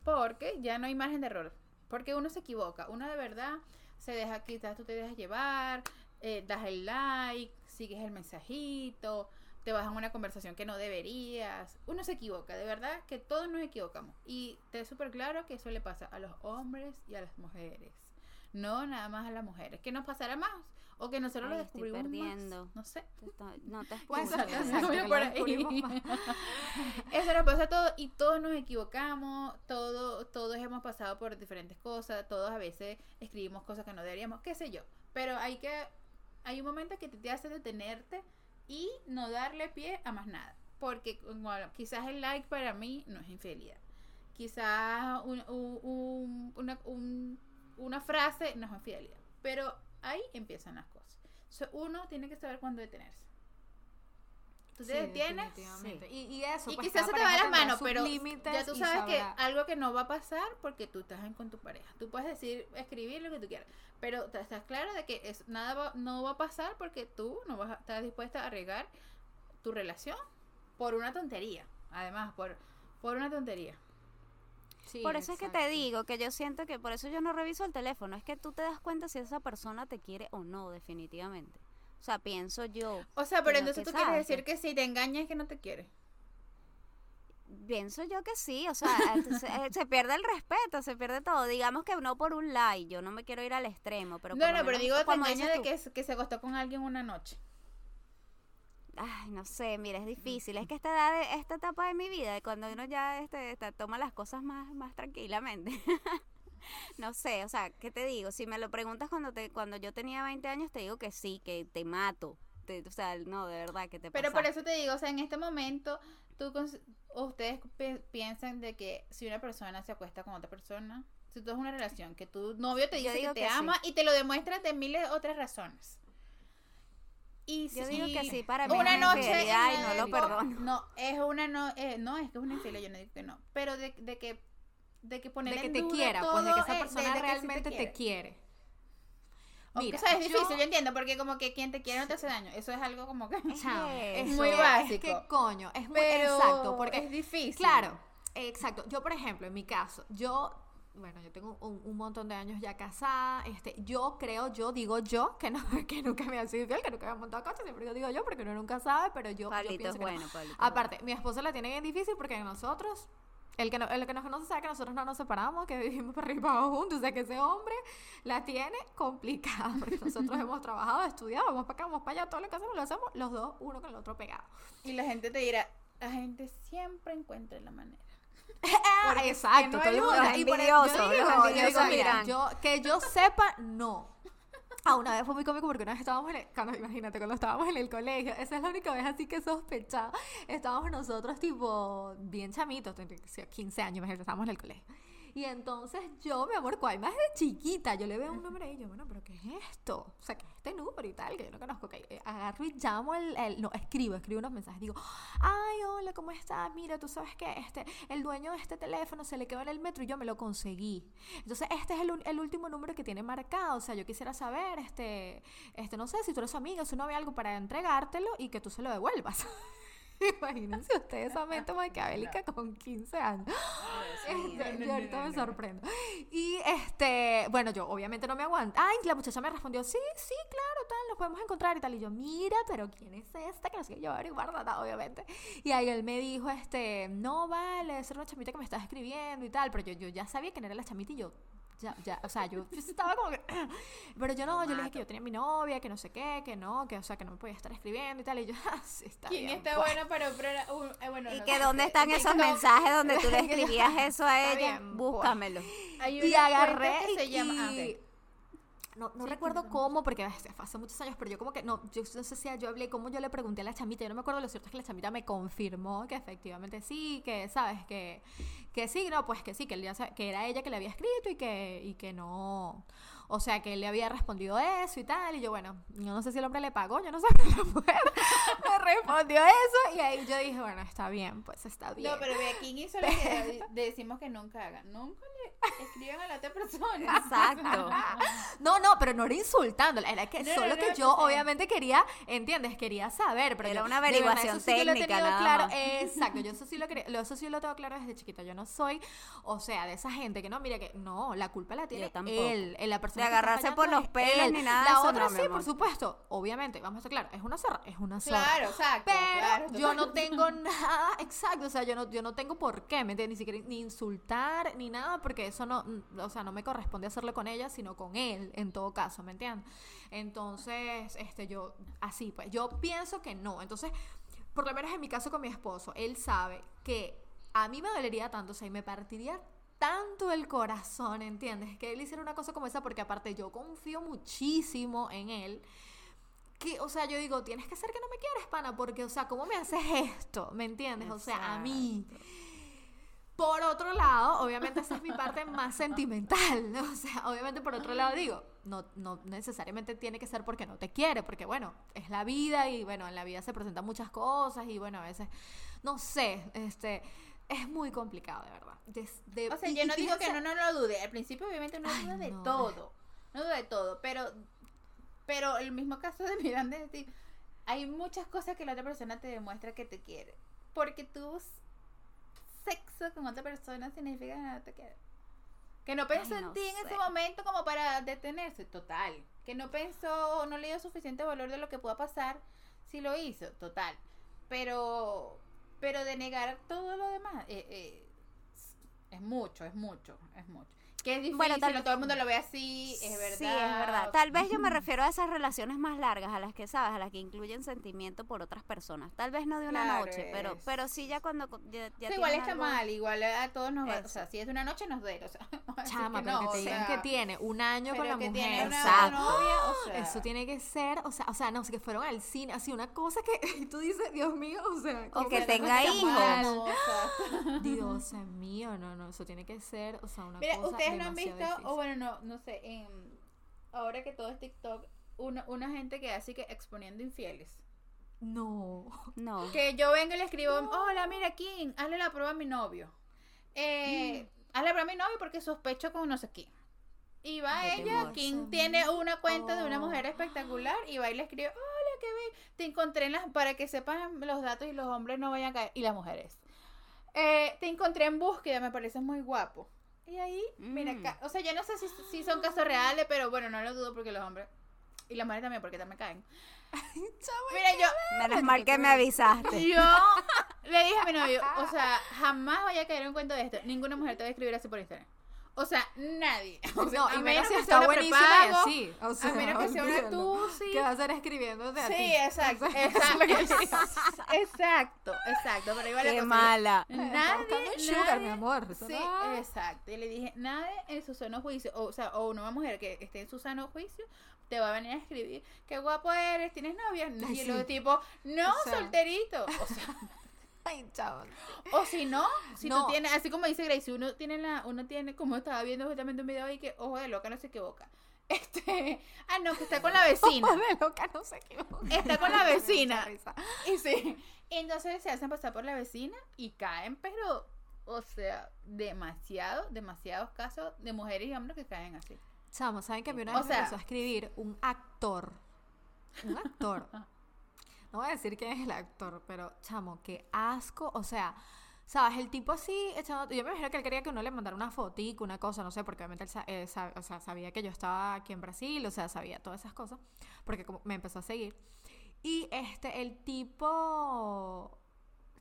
Porque ya no hay margen de error. Porque uno se equivoca. Uno de verdad se deja, quizás tú te dejas llevar, eh, das el like, sigues el mensajito, te vas a una conversación que no deberías. Uno se equivoca, de verdad que todos nos equivocamos. Y te es súper claro que eso le pasa a los hombres y a las mujeres. No nada más a las mujeres. Que nos pasará más. O que nosotros Ay, lo estoy descubrimos perdiendo. más. No sé. No te. Eso nos pasa a todos y todos nos equivocamos, todo, todos hemos pasado por diferentes cosas, todos a veces escribimos cosas que no deberíamos, qué sé yo. Pero hay que, hay un momento que te, te hace detenerte y no darle pie a más nada. Porque bueno, quizás el like para mí no es infidelidad. Quizás un- un- un- una, un- una frase no es infidelidad. Pero ahí empiezan las cosas. So, uno tiene que saber cuándo detenerse. Tú te Sí, detienes. Y, y eso, y pues, quizás se te va las manos, pero ya tú sabes que algo que no va a pasar porque tú estás en- con tu pareja. Tú puedes decir, escribir lo que tú quieras, pero estás claro de que es, nada va- no va a pasar porque tú no vas a estar dispuesta a arriesgar tu relación por una tontería. Además, por, por una tontería. Sí, Por eso es que te digo que yo siento que por eso yo no reviso el teléfono. Es que tú te das cuenta si esa persona te quiere o no, definitivamente. O sea, pienso yo. O sea, pero entonces tú quieres decir que si te engañas es que no te quiere. Pienso yo que sí, o sea, se, eh, se pierde el respeto, se pierde todo. Digamos que no por un like, yo no me quiero ir al extremo, pero no, no, pero digo te como engaña dices de que, que se acostó con alguien una noche. Ay, no sé, mira, es difícil. Es que esta edad, de- esta etapa de mi vida, cuando uno ya este, está- toma las cosas más, más tranquilamente. no sé, o sea, ¿qué te digo? Si me lo preguntas cuando te, cuando yo tenía 20 años, te digo que sí, que te mato. Te- o sea, no, de verdad, que te Pero pasa. por eso te digo, o sea, en este momento, tú ustedes pi- piensan de que si una persona se acuesta con otra persona, si tú es una relación, que tu novio te dice que te que sí. ama y te lo demuestra de miles de otras razones. Y Yo digo que sí, para mí es una una noche infidelidad y no lo perdono. No, es una no, eh, no es que es una infidelidad, yo no digo que no, pero de, de que de que poner De que en te duda quiera, pues de que todo, esa persona de- de que sí realmente te quiere. Mira, o sea, es yo- difícil, yo entiendo, porque como que quien te quiere no te hace daño. Eso es algo como que... Chao, Es eso muy básico. Es que coño, es muy Pero exacto, porque es difícil. Claro, exacto. Yo, por ejemplo, en mi caso, yo bueno, yo tengo un, un montón de años ya casada, este, yo creo, yo digo yo, que no, que nunca me han sido infiel, que nunca me han montado coche, siempre yo digo yo, porque uno nunca sabe, pero yo, yo pienso es que no. es Aparte, mi esposo la tiene bien difícil porque nosotros, el que, no, el que nos conoce sabe que nosotros no nos separamos, que vivimos para arriba y para abajo juntos, o sea que ese hombre la tiene complicada, porque nosotros hemos trabajado, estudiado, vamos para acá, vamos para allá, todo lo que hacemos lo hacemos los dos, uno con el otro pegado. Y la gente te dirá, la gente siempre encuentra la manera. Exacto, no todo el mundo- yo yo digo, mira, dirán. yo- que yo sepa, no. Ah, una vez fue muy cómico porque una vez estábamos en el, cuando, imagínate, cuando estábamos en el colegio, esa es la única vez así que sospechaba, estábamos nosotros tipo bien chamitos, 15 años, imagínate, estábamos en el colegio. Y entonces yo, mi amor, cual más de chiquita, yo le veo un número y yo, bueno, pero ¿qué es esto? O sea, ¿qué es este número y tal? Que yo no conozco. Que eh, agarro y llamo el, el- no, escribo, escribo unos mensajes. Digo, ay, hola, ¿cómo estás? Mira, tú sabes que este, el dueño de este teléfono se le quedó en el metro y yo me lo conseguí. Entonces, este es el, el último número que tiene marcado. O sea, yo quisiera saber, este, este, no sé, si tú eres amiga, su novia, algo para entregártelo y que tú se lo devuelvas. Imagínense ustedes esa mente maquiavélica con 15 años. Este, yo ahorita me sorprendo. Y este, bueno, yo obviamente no me aguanto. Ay, la muchacha me respondió, sí, sí, claro, tal, nos podemos encontrar y tal. Y yo, mira, pero ¿quién es esta? Que no sé qué, yo averiguar nada, obviamente. Y ahí él me dijo, este, no vale, es una chamita que me estás escribiendo y tal. Pero yo, yo ya sabía quién era la chamita y yo, ya, ya, o sea, yo estaba como que, pero yo no, yo le dije que yo tenía mi novia, que no sé qué, que no, que, o sea, que no me podía estar escribiendo y tal, y yo, ah, sí, está ¿Quién bien, está pues". bueno para pero, uh, eh, bueno, ¿Y no que dónde están esos mensajes donde tú le escribías eso a ella? bien, pues. Búscamelo. Hay y agarré que se y, llama ah, y-. no, no Sí, recuerdo cómo porque hace muchos años pero yo como que no yo no sé si yo hablé cómo yo le pregunté a la chamita yo no me acuerdo lo cierto es que la chamita me confirmó que efectivamente sí que sabes que que sí no pues que sí que él ya que era ella que le había escrito y que y que no. O sea que él le había respondido eso y tal y yo bueno yo no sé si el hombre le pagó yo no sé la mujer me respondió eso y ahí yo dije bueno está bien pues está bien. No, pero ve, ¿quién hizo lo que decimos que nunca hagan? Nunca le escriban a la otra persona. Exacto. No, no, pero no era insultándola, era que No, solo no, que no, yo obviamente quería, ¿entiendes? Quería saber, pero Era yo- una de verdad, averiguación eso sí que lo he técnica, tenido claro, exacto, yo eso sí lo quería- lo- eso sí lo tengo claro desde chiquita, yo no soy, o sea, de esa gente que no, mira que no, la culpa la tiene Yo tampoco. él, eh, la persona De agarrarse por los pelos ni nada La eso, otra sí, por supuesto, obviamente, vamos a estar claros, es una zorra, es una zorra. Claro, exacto. Pero claro, yo no tengo nada exacto, o sea, yo no, yo no tengo por qué, ¿me entiendes? Ni siquiera ni insultar ni nada, porque eso no, o sea, no me corresponde hacerlo con ella, sino con él, en todo caso, ¿me entiendes? Entonces, este, yo, así, pues, yo pienso que no. Entonces, por lo menos en mi caso con mi esposo, él sabe que a mí me dolería tanto, o sea, y me partiría tanto el corazón, ¿entiendes? Que él hiciera una cosa como esa, porque aparte yo confío muchísimo en él que, o sea, yo digo, tienes que ser que no me quieres, pana, porque, o sea, ¿cómo me haces esto? ¿Me entiendes? O sea, a mí. Por otro lado, obviamente esa es mi parte más sentimental, ¿no? O sea, obviamente por otro lado digo, no, no necesariamente tiene que ser porque no te quiere, porque bueno, es la vida y bueno, en la vida se presentan muchas cosas y bueno, a veces, no sé, este, es muy complicado, de verdad. De- O sea, y- yo y no digo que no, no lo dude. Al principio, obviamente, uno Ay, duda de no. todo. No duda de todo. Pero, pero el mismo caso de Miranda es decir, hay muchas cosas que la otra persona te demuestra que te quiere. Porque s- sexo con otra persona significa que no te quiere. Que no pensó Ay, en ti en ese momento como para detenerse, total. Que no pensó, no le dio suficiente valor de lo que pueda pasar si lo hizo, total. Pero, pero de negar todo lo demás, eh, eh, es mucho, es mucho, es mucho. Que es difícil, Bueno, tal- no todo el mundo lo ve así, es verdad. Sí, es verdad. Tal vez yo me refiero a esas relaciones más largas, a las que sabes, a las que incluyen sentimiento por otras personas. Tal vez no de una Claro, noche, pero es. pero sí ya cuando ya, ya Sí, igual está algo- mal, igual a todos nos va, o sea, si es de una noche nos duele, o sea, Chama, que pero no, que te o digan sea, que tiene un año con la que mujer. tiene una Exacto. novia, o sea, Eso tiene que ser, o sea, o sea, no sé, que fueron al cine, así una cosa que y tú dices, Dios mío, o sea, O ¿cómo que tenga hijos. Dios mío, no, no, eso tiene que ser, o sea, una Mira, cosa ustedes no han visto, difícil. o bueno, no, no sé, en, ahora que todo es TikTok, una, una gente que hace que exponiendo infieles. No. No. Que yo vengo y le escribo, hola, mira, Kim, hazle la prueba a mi novio. Eh, Hazle la prueba a mi novio porque sospecho con no sé quién. Y va Qué ella. Kim tiene una cuenta de una Oh. mujer espectacular y va y le escribe, hola, qué bien, te encontré en las, para que sepan los datos y los hombres no vayan a caer, y las mujeres. Eh, te encontré en búsqueda, me pareces muy guapo. Y ahí, mira, Mm. ca- o sea, yo no sé si, si son casos reales, pero bueno, no lo dudo porque los hombres, y las mujeres también, porque también caen. Mira, yo, Menos mal que me avisaste. yo le dije a mi novio, o sea, jamás vaya a caer en cuenta de esto. Ninguna mujer te va a escribir así por Instagram. O sea, nadie. O sea, No, a y menos que está buenísima y prepago, así. O sea, a menos que sea una tusi. ¿Qué va a hacer escribiéndote a ti? Sí, exacto, O lo que exacto, exacto, exacto, pero igual la Qué cosa- mala. Nadie, un sugar, nadie- mi amor, eso Sí, no- exacto. Y le dije, nadie en su sano juicio, o, sea, o una mujer que esté en su sano juicio, te va a venir a escribir, qué guapo eres, tienes novia. Y sí. luego tipo, no, O sea. solterito. O sea, Ay, chaval. O si no, si No. tú tienes, así como dice Grace, uno tiene la, uno tiene, como estaba viendo justamente un video ahí que ojo de loca no se equivoca. Este, ah no, que está con la vecina. de loca, no se equivoca. Está con la vecina. Y sí. Y entonces se hacen pasar por la vecina y caen, pero, o sea, demasiado, demasiados casos de mujeres y hombres que caen así. Chamo, ¿saben que a mí una O vez me empezó a escribir un actor? Un actor. No voy a decir quién es el actor, pero chamo, qué asco. O sea, ¿Sabes? El tipo así, echando, yo me imagino que él quería que uno le mandara una fotico, una cosa, no sé, porque obviamente él eh, o sea, sabía que yo estaba aquí en Brasil, o sea, sabía todas esas cosas, porque me empezó a seguir. Y este, el tipo,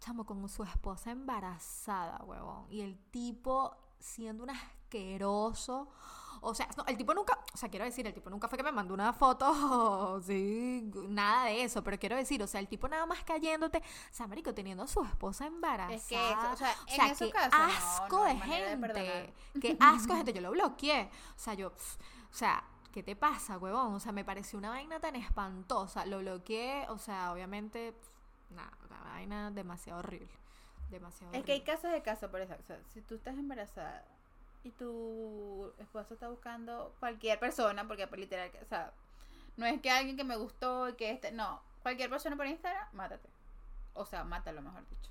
chamo, con su esposa embarazada, huevón, y el tipo siendo un asqueroso. O sea, no, el tipo nunca, o sea, quiero decir, el tipo nunca fue que me mandó una foto, sí, nada de eso, pero quiero decir, o sea, el tipo nada más cayéndote, o sea, marico, teniendo a su esposa embarazada. Es que eso, o sea, en esos qué casos, no, asco no de gente, qué asco de gente, yo lo bloqueé, o sea, yo, pf, o sea, ¿qué te pasa, huevón? O sea, me pareció una vaina tan espantosa, lo bloqueé, o sea, obviamente, nada, una vaina demasiado horrible, demasiado Es que hay casos de casos, por eso. O sea, si tú estás embarazada y tu esposo está buscando cualquier persona, porque pues, literal, o sea, no es que alguien que me gustó y que este, no, cualquier persona por Instagram, mátate. O sea, mátalo, mejor dicho.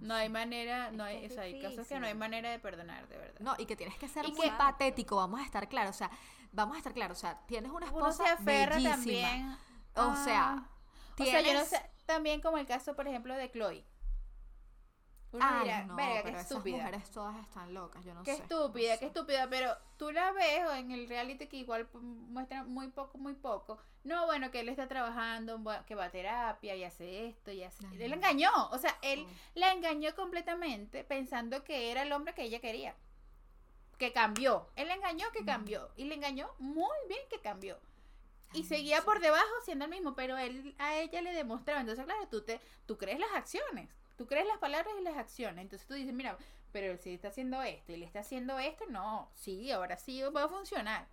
No hay manera, no hay, o sea, hay casos que no hay manera de perdonar, de verdad. No, y que tienes que ser Y muy que- patético, vamos a estar claros, o sea, vamos a estar claros, o sea, tienes una Uno esposa se aferra bellísima, también. o sea, Ah. O sea, yo no tienes- sé, también como el caso, por ejemplo, de Chloe. Uno Ay, dirá, no, verga, qué esas estúpida. mujeres todas están locas, yo no Qué sé. estúpida, no qué sé. estúpida, pero tú la ves en el reality que igual pues, muestra muy poco, muy poco. No, bueno, que él está trabajando, que va a terapia y hace esto y hace... Ay, Él la engañó, o sea, él la engañó completamente pensando que era el hombre que ella quería. Que cambió. Él la engañó que cambió. Y le engañó muy bien que cambió. Y seguía por debajo siendo el mismo, pero él a ella le demostraba. Entonces, claro, tú te, tú crees las acciones, tú crees las palabras y las acciones. Entonces tú dices, mira, pero sí está haciendo esto y le está haciendo esto, no, sí, ahora sí va a funcionar.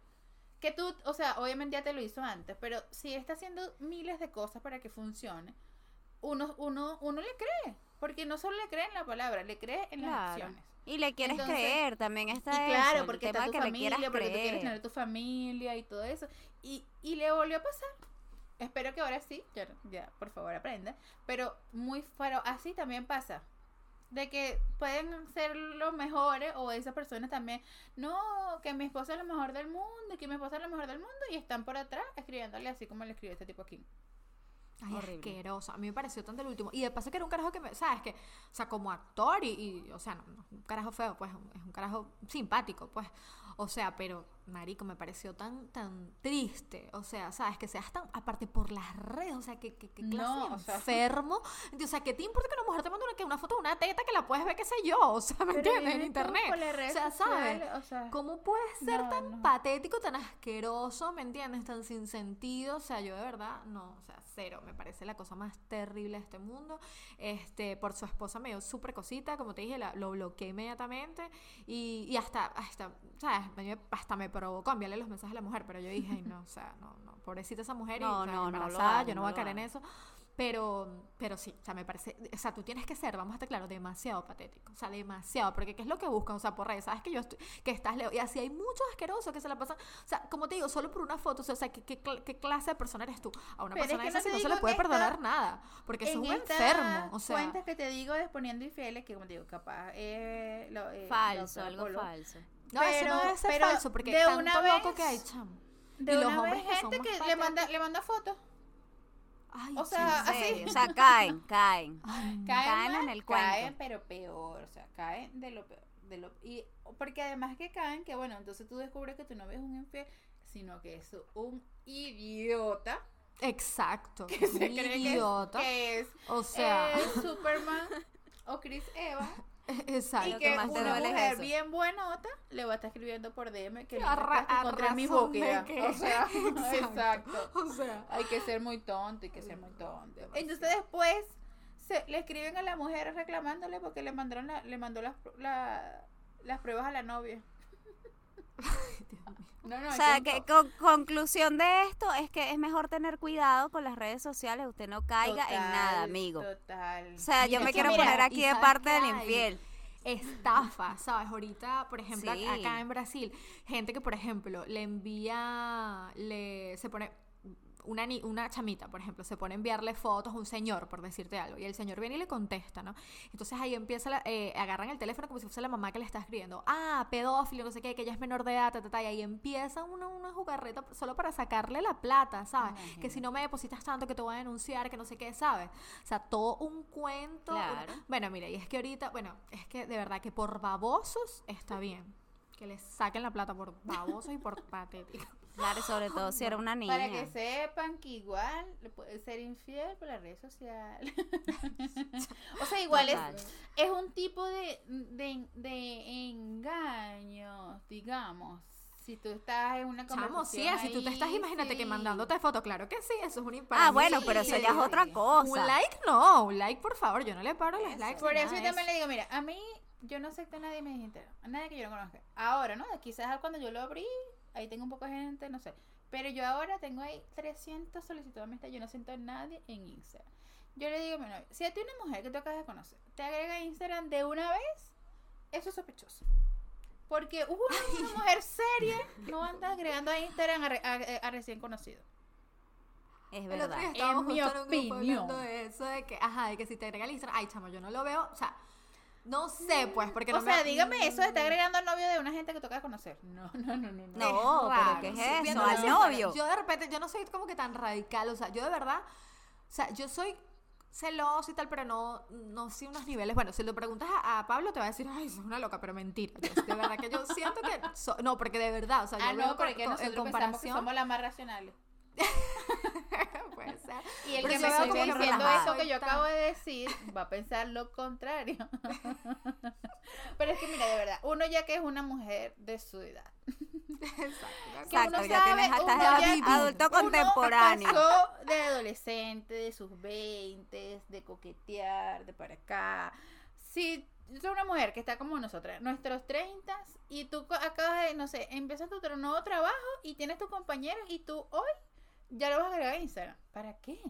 Que tú, o sea, obviamente ya te lo hizo antes, pero si está haciendo miles de cosas para que funcione, uno, uno, uno le cree. Porque no solo le cree en la palabra, le cree en las acciones. Y le quieres Entonces- creer, también está Y eso, claro, el porque tema está tu que familia, porque tú quieres tener tu familia y todo eso. Y, y le volvió a pasar. Espero que ahora sí, ya, ya, por favor aprenda. Pero muy pero así también pasa. De que pueden ser los mejores o esas personas también. No, que mi esposa es lo mejor del mundo, que mi esposa es lo mejor del mundo y están por atrás escribiéndole así como le escribió este tipo aquí. Ay, Horrible. asqueroso. A mí me pareció tan del último. Y de paso que era un carajo que me, ¿sabes? Que, o sea, como actor y, y, o sea, no, no, un carajo feo, pues, es un carajo simpático, pues. O sea, pero, marico, me pareció tan, tan triste. O sea, ¿sabes? Que seas tan, aparte por las redes, o sea, que, que, que clase No, de o sea. enfermo. O sea, ¿qué te importa que una mujer te mande una, que una foto de una teta que la puedes ver, qué sé yo? O sea, ¿me entiendes? En internet. o sea, ¿sabes? o sea, ¿Cómo puedes ser no, tan no. patético, tan asqueroso, ¿me entiendes? Tan sin sentido. O sea, yo de verdad, no, o sea, cero. Me parece la cosa más terrible de este mundo. Este, por su esposa me dio súper cosita, como te dije, la- lo bloqueé inmediatamente. Y, y hasta, hasta, ¿sabes? Hasta me provocó enviarle los mensajes a la mujer, pero yo dije, "Ay, no, o sea, no, no, pobrecita esa mujer y No, sea, no, no embarazada, hagas, yo no no voy a caer en eso. Pero, pero sí, o sea, me parece, o sea, tú tienes que ser, vamos a estar claros, demasiado patético, o sea, demasiado, porque ¿qué es lo que buscan? O sea, por redes, sabes que yo estoy, que estás leo, y así hay muchos asquerosos que se la pasan, o sea, como te digo, solo por una foto, o sea, ¿qué, qué, qué clase de persona eres tú? A una Pero es persona que esa no no se le puede perdonar nada, porque es un enfermo, o sea, cuentas que te digo de poniendo infieles, que como te digo, capaz eh, lo, eh, Falso, lo- algo lo- falso. No, eso no pero- debe ser pero falso, porque de tanto una loco vez- que hay, chamo. De y los una hombres vez que gente que le manda, le manda fotos. Ay, o sea, así. O sea, caen, caen. Ay, Caen en mal, el cuento. Caen, pero peor, o sea, caen de lo peor. De lo, y porque además que caen, que bueno, entonces tú descubres que tu novio es un infiel, sino que es un idiota. Exacto, Que se cree que es- idiota, que es, o sea, eh, Superman o Chris Evans. exacto. Y Lo que, más te una mujer eso. bien buenota le va a estar escribiendo por DM que contra mi búsqueda. que- O sea, Exacto. exacto. O sea, Hay que ser muy tonto, hay que ser muy tonto. Entonces después se, le escriben a la mujer reclamándole porque le mandaron la- le mandó las, la- las pruebas a la novia. Dios mío. No, no, O sea, que- con- conclusión de esto es que es mejor tener cuidado con las redes sociales, usted no caiga en nada, amigo. Total. O sea, yo me quiero mira, poner aquí de ¿sabes parte del infiel. estafa, ¿sabes? Ahorita, por ejemplo, Sí. acá en Brasil, gente que, por ejemplo, le envía, le se pone una, una chamita, por ejemplo, se pone a enviarle fotos a un señor, por decirte algo, y el señor viene y le contesta, ¿no? Entonces ahí empieza, la- eh, agarran el teléfono como si fuese la mamá que le está escribiendo, ah, pedófilo, no sé qué, que ella es menor de edad, ta, ta, ta, y ahí empieza una, una jugarreta solo para sacarle la plata, ¿sabes? Que si no me depositas tanto que te voy a denunciar, que no sé qué, ¿sabes? O sea, todo un cuento. una- Claro. Bueno, mira, y es que ahorita, bueno, es que de verdad que por babosos está bien. Que les saquen la plata por babosos y por patéticos. Claro, sobre todo si era una niña. Para que sepan que igual le puede ser infiel por las redes sociales. o sea, igual Total. es, es un tipo de, de, de engaños, digamos. Si tú estás en una Chamo, conversación sí, si tú te estás, ahí, imagínate que sí. mandándote fotos, claro que sí, eso es un Ah, para bueno, mí, pero eso ya es sí. otra cosa. Un like no, un like por favor, yo no le paro los likes. Por eso yo también le digo, mira, a mí yo no acepto a nadie en mis Instagram, a nadie que yo no conozca. Ahora, ¿no? Quizás cuando yo lo abrí, ahí tengo un poco de gente, no sé. Pero yo ahora tengo ahí 300 solicitudes de amistad, yo no siento a nadie en Instagram. Yo le digo a mi novio, si a ti una mujer que tú acabas de conocer te agrega a Instagram de una vez, eso es sospechoso. Porque una, una mujer seria no anda agregando a Instagram a, a recién conocido. Es El otro verdad. día estábamos En mi justo en un grupo opinión. hablando de eso, de que, ajá, de que si te agrega el Instagram, ay, chamo, yo no lo veo, o sea, no sé, pues, porque o no me- sea, dígame eso de estar agregando al novio de una gente que toca de conocer. No, no, no, no. no. No, raro, pero ¿qué es eso? Al novio. Yo de repente, yo no soy como que tan radical, o sea, yo de verdad, o sea, yo soy celoso y tal, pero no, no sí unos niveles. Bueno, si lo preguntas a, a Pablo, te va a decir, ay, sos una loca, pero mentira. Yo, de verdad que yo siento que, so- no, porque de verdad, o sea, yo Ah, no, porque co- co- nosotros en pensamos que comparación, somos las más racionales. puede ser. Y el Pero que me que diciendo relajada. eso que yo Soy acabo de decir va a pensar lo contrario. Pero es que mira, de verdad, uno ya que es una mujer de su edad. Exacto. que uno ya tienes sabe, hasta uno edad ya- adulto uno contemporáneo. pasó de adolescente, de sus 20, de coquetear, de para acá. Si es una mujer que está como nosotras, nuestros 30 y tú acabas de, no sé, empiezas tu nuevo trabajo y tienes tu compañero y tú hoy ya lo vas a agregar a Instagram. ¿Para qué?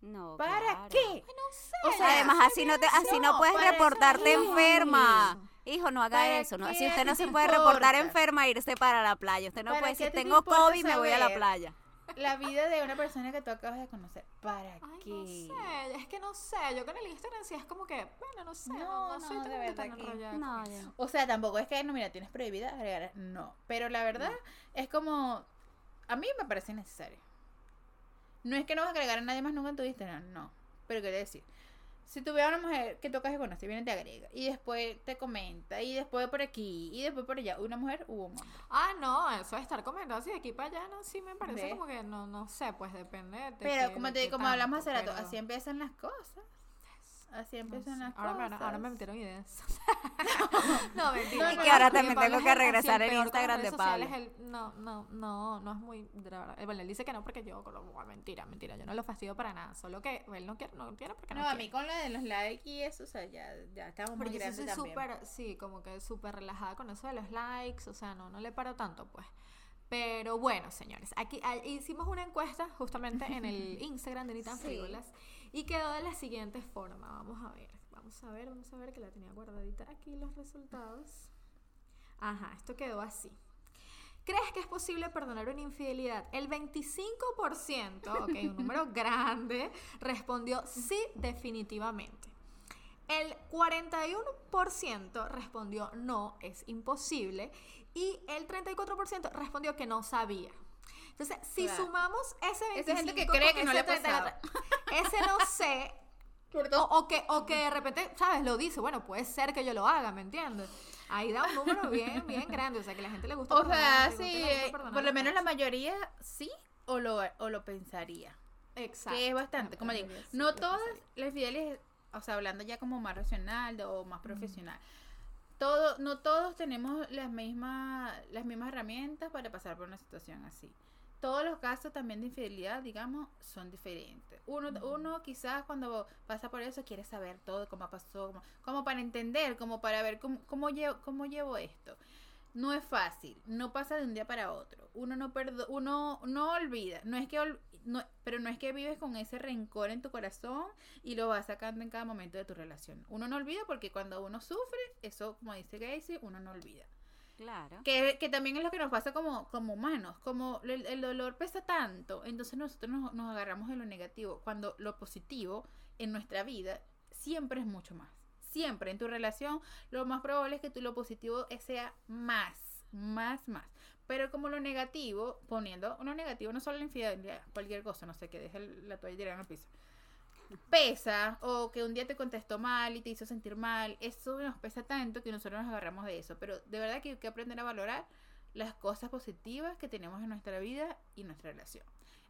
No, ¿Para claro. qué? No sé. O sea, Además, así no, te, así no no, puedes reportarte enferma. Hijo, no haga ¿Para eso. ¿no? Si usted no se puede reportar enferma, irse para la playa. Usted no ¿Para puede decir, te tengo COVID, me voy a la playa. La vida de una persona que tú acabas de conocer. ¿Para Ay, qué? no sé, es que no sé, yo con el Instagram sí es como que, bueno, no sé, No, no, no, soy de tan, verdad tan que- No. O sea, tampoco es que, no, mira, tienes prohibida agregar. No. Pero la verdad es como. A mí me parece necesario. No es que no vas a agregar a nadie más nunca en tu Instagram, no. Pero quiero decir, si tú ves a una mujer que tocas de conocer, viene y te agrega, y después te comenta, y después por aquí, y después por allá, una mujer hubo un hombre. Ah, no, eso de estar comentando así de aquí para allá, no, sí me parece ¿Ves? como que no, no sé, pues depende de Pero como te como hablamos hace rato, pero así empiezan las cosas. Así no empiezan sé. las ahora, me, ahora me metieron ideas. no, mentira. No, Y no, que ahora también tengo que regresar el Instagram de sociales, Pablo. no, no, no, no es muy, de verdad. Eh, Bueno, él dice que no porque yo, bueno, mentira, mentira, yo no lo fastidio para nada, solo que él no quiere, no quiere porque no, No, a mí con la de los likes y eso, o sea, ya, ya estamos muy Porque yo grandes soy súper, sí, como que súper relajada con eso de los likes, o sea, no, no le paro tanto, pues. Pero bueno, señores, aquí ah, hicimos una encuesta justamente en el Instagram de Ni tan Sí. Frívolas y quedó de la siguiente forma. Vamos a ver, vamos a ver, vamos a ver que la tenía guardadita aquí los resultados. Ajá, esto quedó así. ¿Crees que es posible perdonar una infidelidad? El 25%, ok, un número grande, respondió sí, definitivamente. El 41% respondió no, es imposible. Y el 34% respondió que no sabía. Entonces, si Claro. sumamos ese 25 Esa gente que cree que no le ese ha pasado. 34, ese no sé, o, o que, o que de repente, ¿sabes? Lo dice, bueno, puede ser que yo lo haga, ¿me entiendes? Ahí da un número bien, bien grande, o sea, que a la gente le gusta O sea, sí, gusta eh, por lo menos la mayoría sí o lo, o lo pensaría. Exacto. Que es bastante, como digo, sí no todas las infidelidades, o sea, hablando ya como más racional o más profesional. Todo, no todos tenemos las mismas, las mismas herramientas para pasar por una situación así. Todos los casos también de infidelidad, digamos, son diferentes. Uno, uno quizás cuando pasa por eso quiere saber todo, cómo pasó, como, como para entender, como para ver cómo, cómo, llevo, cómo llevo esto. No es fácil, no pasa de un día para otro. Uno no perdo, uno no olvida, no es que ol- no, pero no es que vives con ese rencor en tu corazón y lo vas sacando en cada momento de tu relación. Uno no olvida porque cuando uno sufre, eso como dice Gacy, uno no olvida. Claro. Que, que también es lo que nos pasa como, como humanos, como el, dolor pesa tanto, entonces nosotros nos, nos agarramos de lo negativo, cuando lo positivo en nuestra vida siempre es mucho más. Siempre en tu relación lo más probable es que tú lo positivo sea más, más, más. Pero como lo negativo, poniendo uno negativo, no solo la infidelidad, cualquier cosa, no sé, que deje la toalla tirada en el piso pesa o que un día te contestó mal y te hizo sentir mal, eso nos pesa tanto que nosotros nos agarramos de eso. Pero de verdad que hay que aprender a valorar las cosas positivas que tenemos en nuestra vida y nuestra relación.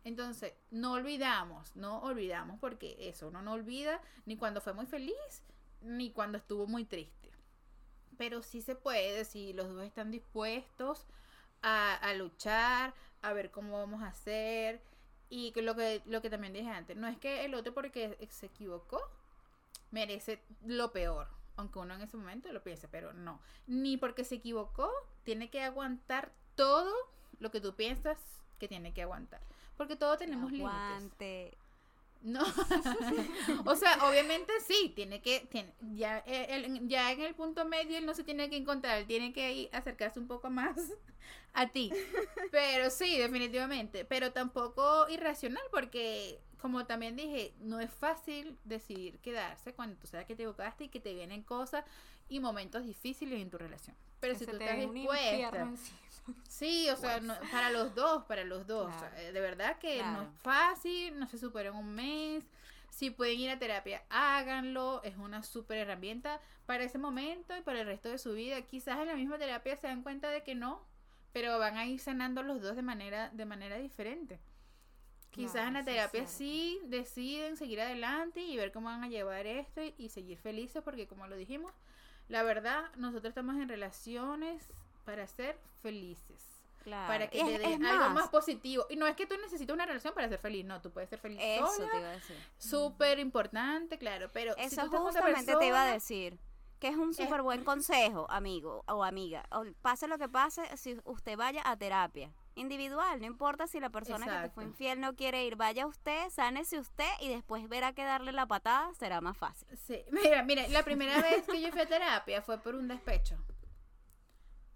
Entonces, no olvidamos, no olvidamos porque eso, uno no olvida ni cuando fue muy feliz ni cuando estuvo muy triste. Pero sí se puede, si los dos están dispuestos a, a luchar, a ver cómo vamos a hacer y lo que, lo que también dije antes, no es que el otro porque se equivocó merece lo peor, aunque uno en ese momento lo piense, pero no. Ni porque se equivocó tiene que aguantar todo lo que tú piensas que tiene que aguantar. Porque todos tenemos límites. No, o sea, obviamente sí, tiene que, tiene, ya, eh, ya en el punto medio él no se tiene que encontrar, él tiene que acercarse un poco más a ti. Pero sí, definitivamente, pero tampoco irracional porque, como también dije, no es fácil decidir quedarse cuando tú sabes que te equivocaste y que te vienen cosas y momentos difíciles en tu relación. Pero si tú estás dispuesta... Sí, o sea, para los dos, para los dos. Eh, de verdad que no es fácil, no se supera en un mes. Si pueden ir a terapia, háganlo. Es una súper herramienta para ese momento y para el resto de su vida. Quizás en la misma terapia se dan cuenta de que no, pero van a ir sanando los dos de manera, de manera diferente. Quizás en la terapia sí deciden seguir adelante y ver cómo van a llevar esto y, y seguir felices porque como lo dijimos, la verdad, nosotros estamos en relaciones para ser felices. Claro. Para que te den algo más. positivo. Y no es que tú necesites una relación para ser feliz, no, tú puedes ser feliz Eso te iba a decir. Súper importante, claro, pero Eso justamente te iba a decir. Que es un súper buen consejo, amigo o amiga. O pase lo que pase, si usted vaya a terapia individual, no importa si la persona que te fue infiel no quiere ir, vaya usted, sánese usted y después verá que darle la patada será más fácil. Sí, mira, mira, la primera vez que yo fui a terapia fue por un despecho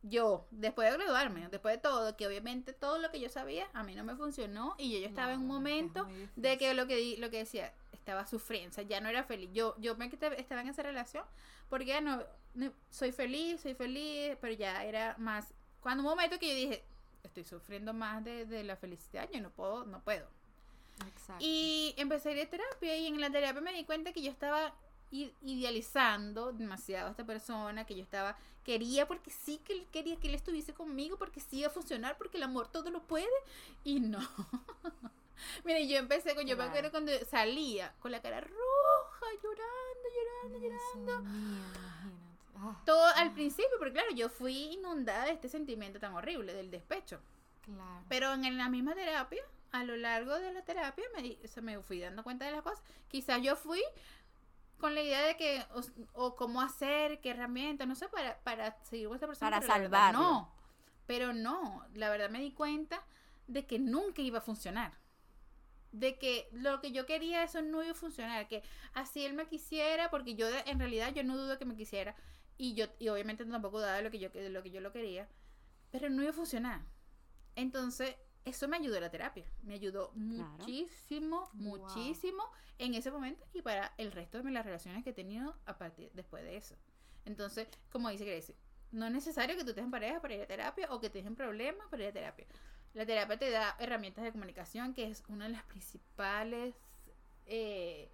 yo, después de graduarme, después de todo, que obviamente todo lo que yo sabía a mí no me funcionó y yo, yo estaba en un momento de que lo que lo que decía, estaba sufriendo, o sea, ya no era feliz. Yo yo me estaba en esa relación porque ya no, soy feliz, soy feliz, pero ya era más cuando un momento que yo dije, estoy sufriendo más de, de la felicidad, yo no puedo, no puedo. Exacto. Y empecé a ir a terapia y en la terapia me di cuenta que yo estaba idealizando demasiado a esta persona que yo estaba, quería porque sí que él quería que él estuviese conmigo, porque sí iba a funcionar, porque el amor todo lo puede, y no. Mire, yo empecé con, yo me acuerdo cuando salía con la cara roja, llorando, llorando, llorando. Ah. Todo al principio, porque claro, yo fui inundada de este sentimiento tan horrible del despecho. Claro. Pero en la misma terapia, a lo largo de la terapia, me, me fui dando cuenta de las cosas. Quizás yo fui con la idea de que, o, cómo hacer, qué herramienta, no sé, para, para seguir vuestra persona. Para salvar. No, pero no, la verdad me di cuenta de que nunca iba a funcionar. De que lo que yo quería, eso no iba a funcionar. Que así él me quisiera, porque yo en realidad yo no dudo que me quisiera. Y yo, y obviamente tampoco daba lo que yo, lo que yo lo quería. Pero no iba a funcionar. Entonces, eso me ayudó la terapia. Me ayudó muchísimo, muchísimo en ese momento y para el resto de las relaciones que he tenido a partir después de eso. Entonces, como dice Gracie, no es necesario que tú estés en pareja para ir a terapia o que tengas problemas para ir a terapia. La terapia te da herramientas de comunicación, que es una de las principales eh,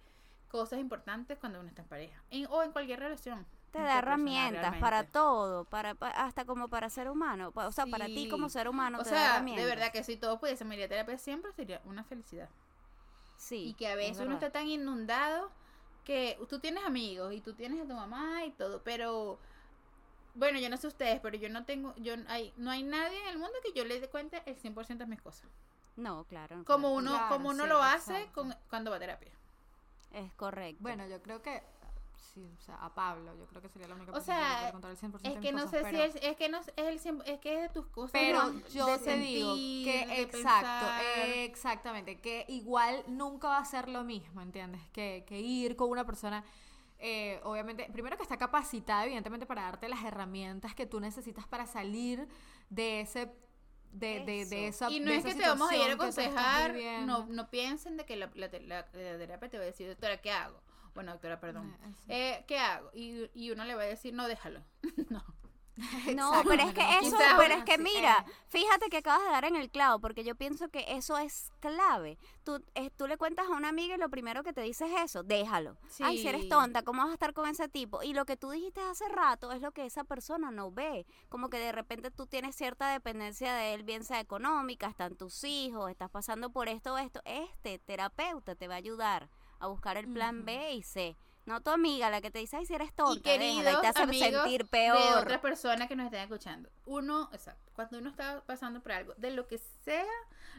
cosas importantes cuando uno está en pareja o en cualquier relación te da herramientas para todo, para, hasta como para ser humano, o sea, para ti como ser humano o te sea, da herramientas. De verdad que si todo pudiese ir a terapia siempre sería una felicidad. Sí. Y que a veces uno está tan inundado que tú tienes amigos y tú tienes a tu mamá y todo, pero bueno, yo no sé ustedes, pero yo no tengo yo hay no hay nadie en el mundo que yo le dé cuenta el 100% de mis cosas. No, claro. Como uno como uno lo hace con, cuando va a terapia. Es correcto. Bueno, yo creo que sí, o sea, a Pablo, yo creo que sería la única persona que puede contar el 100% es que no sé si es, es, que no es el es que es de tus cosas pero yo te digo que exacto exactamente que igual nunca va a ser lo mismo entiendes que, que ir con una persona eh, obviamente, primero que está capacitada, evidentemente, para darte las herramientas que tú necesitas para salir de ese de, de, de esa Y no de es que te vamos a ir a que aconsejar, no, no piensen de que la, la, la- la terapia te va a decir, doctora, ¿qué hago? Bueno, doctora, perdón. Ah, sí. Eh, ¿Qué hago? Y, y uno le va a decir, no, déjalo. no. No, pero es que eso, pero es que sí, mira, eh. fíjate que acabas de dar en el clavo, porque yo pienso que eso es clave. Tú, eh, tú le cuentas a una amiga y lo primero que te dice es eso, déjalo. Ay, si eres Sí. tonta, ¿cómo vas a estar con ese tipo? Y lo que tú dijiste hace rato es lo que esa persona no ve. Como que de repente tú tienes cierta dependencia de él, bien sea económica, están tus hijos, estás pasando por esto o esto. Este terapeuta te va a ayudar a buscar el plan B y C. No tu amiga, la que te dice, ay, si eres tonta, y queridos déjala", y te hace amigos sentir de peor. otras personas que nos estén escuchando. Uno, exacto, cuando uno está pasando por algo, de lo que sea,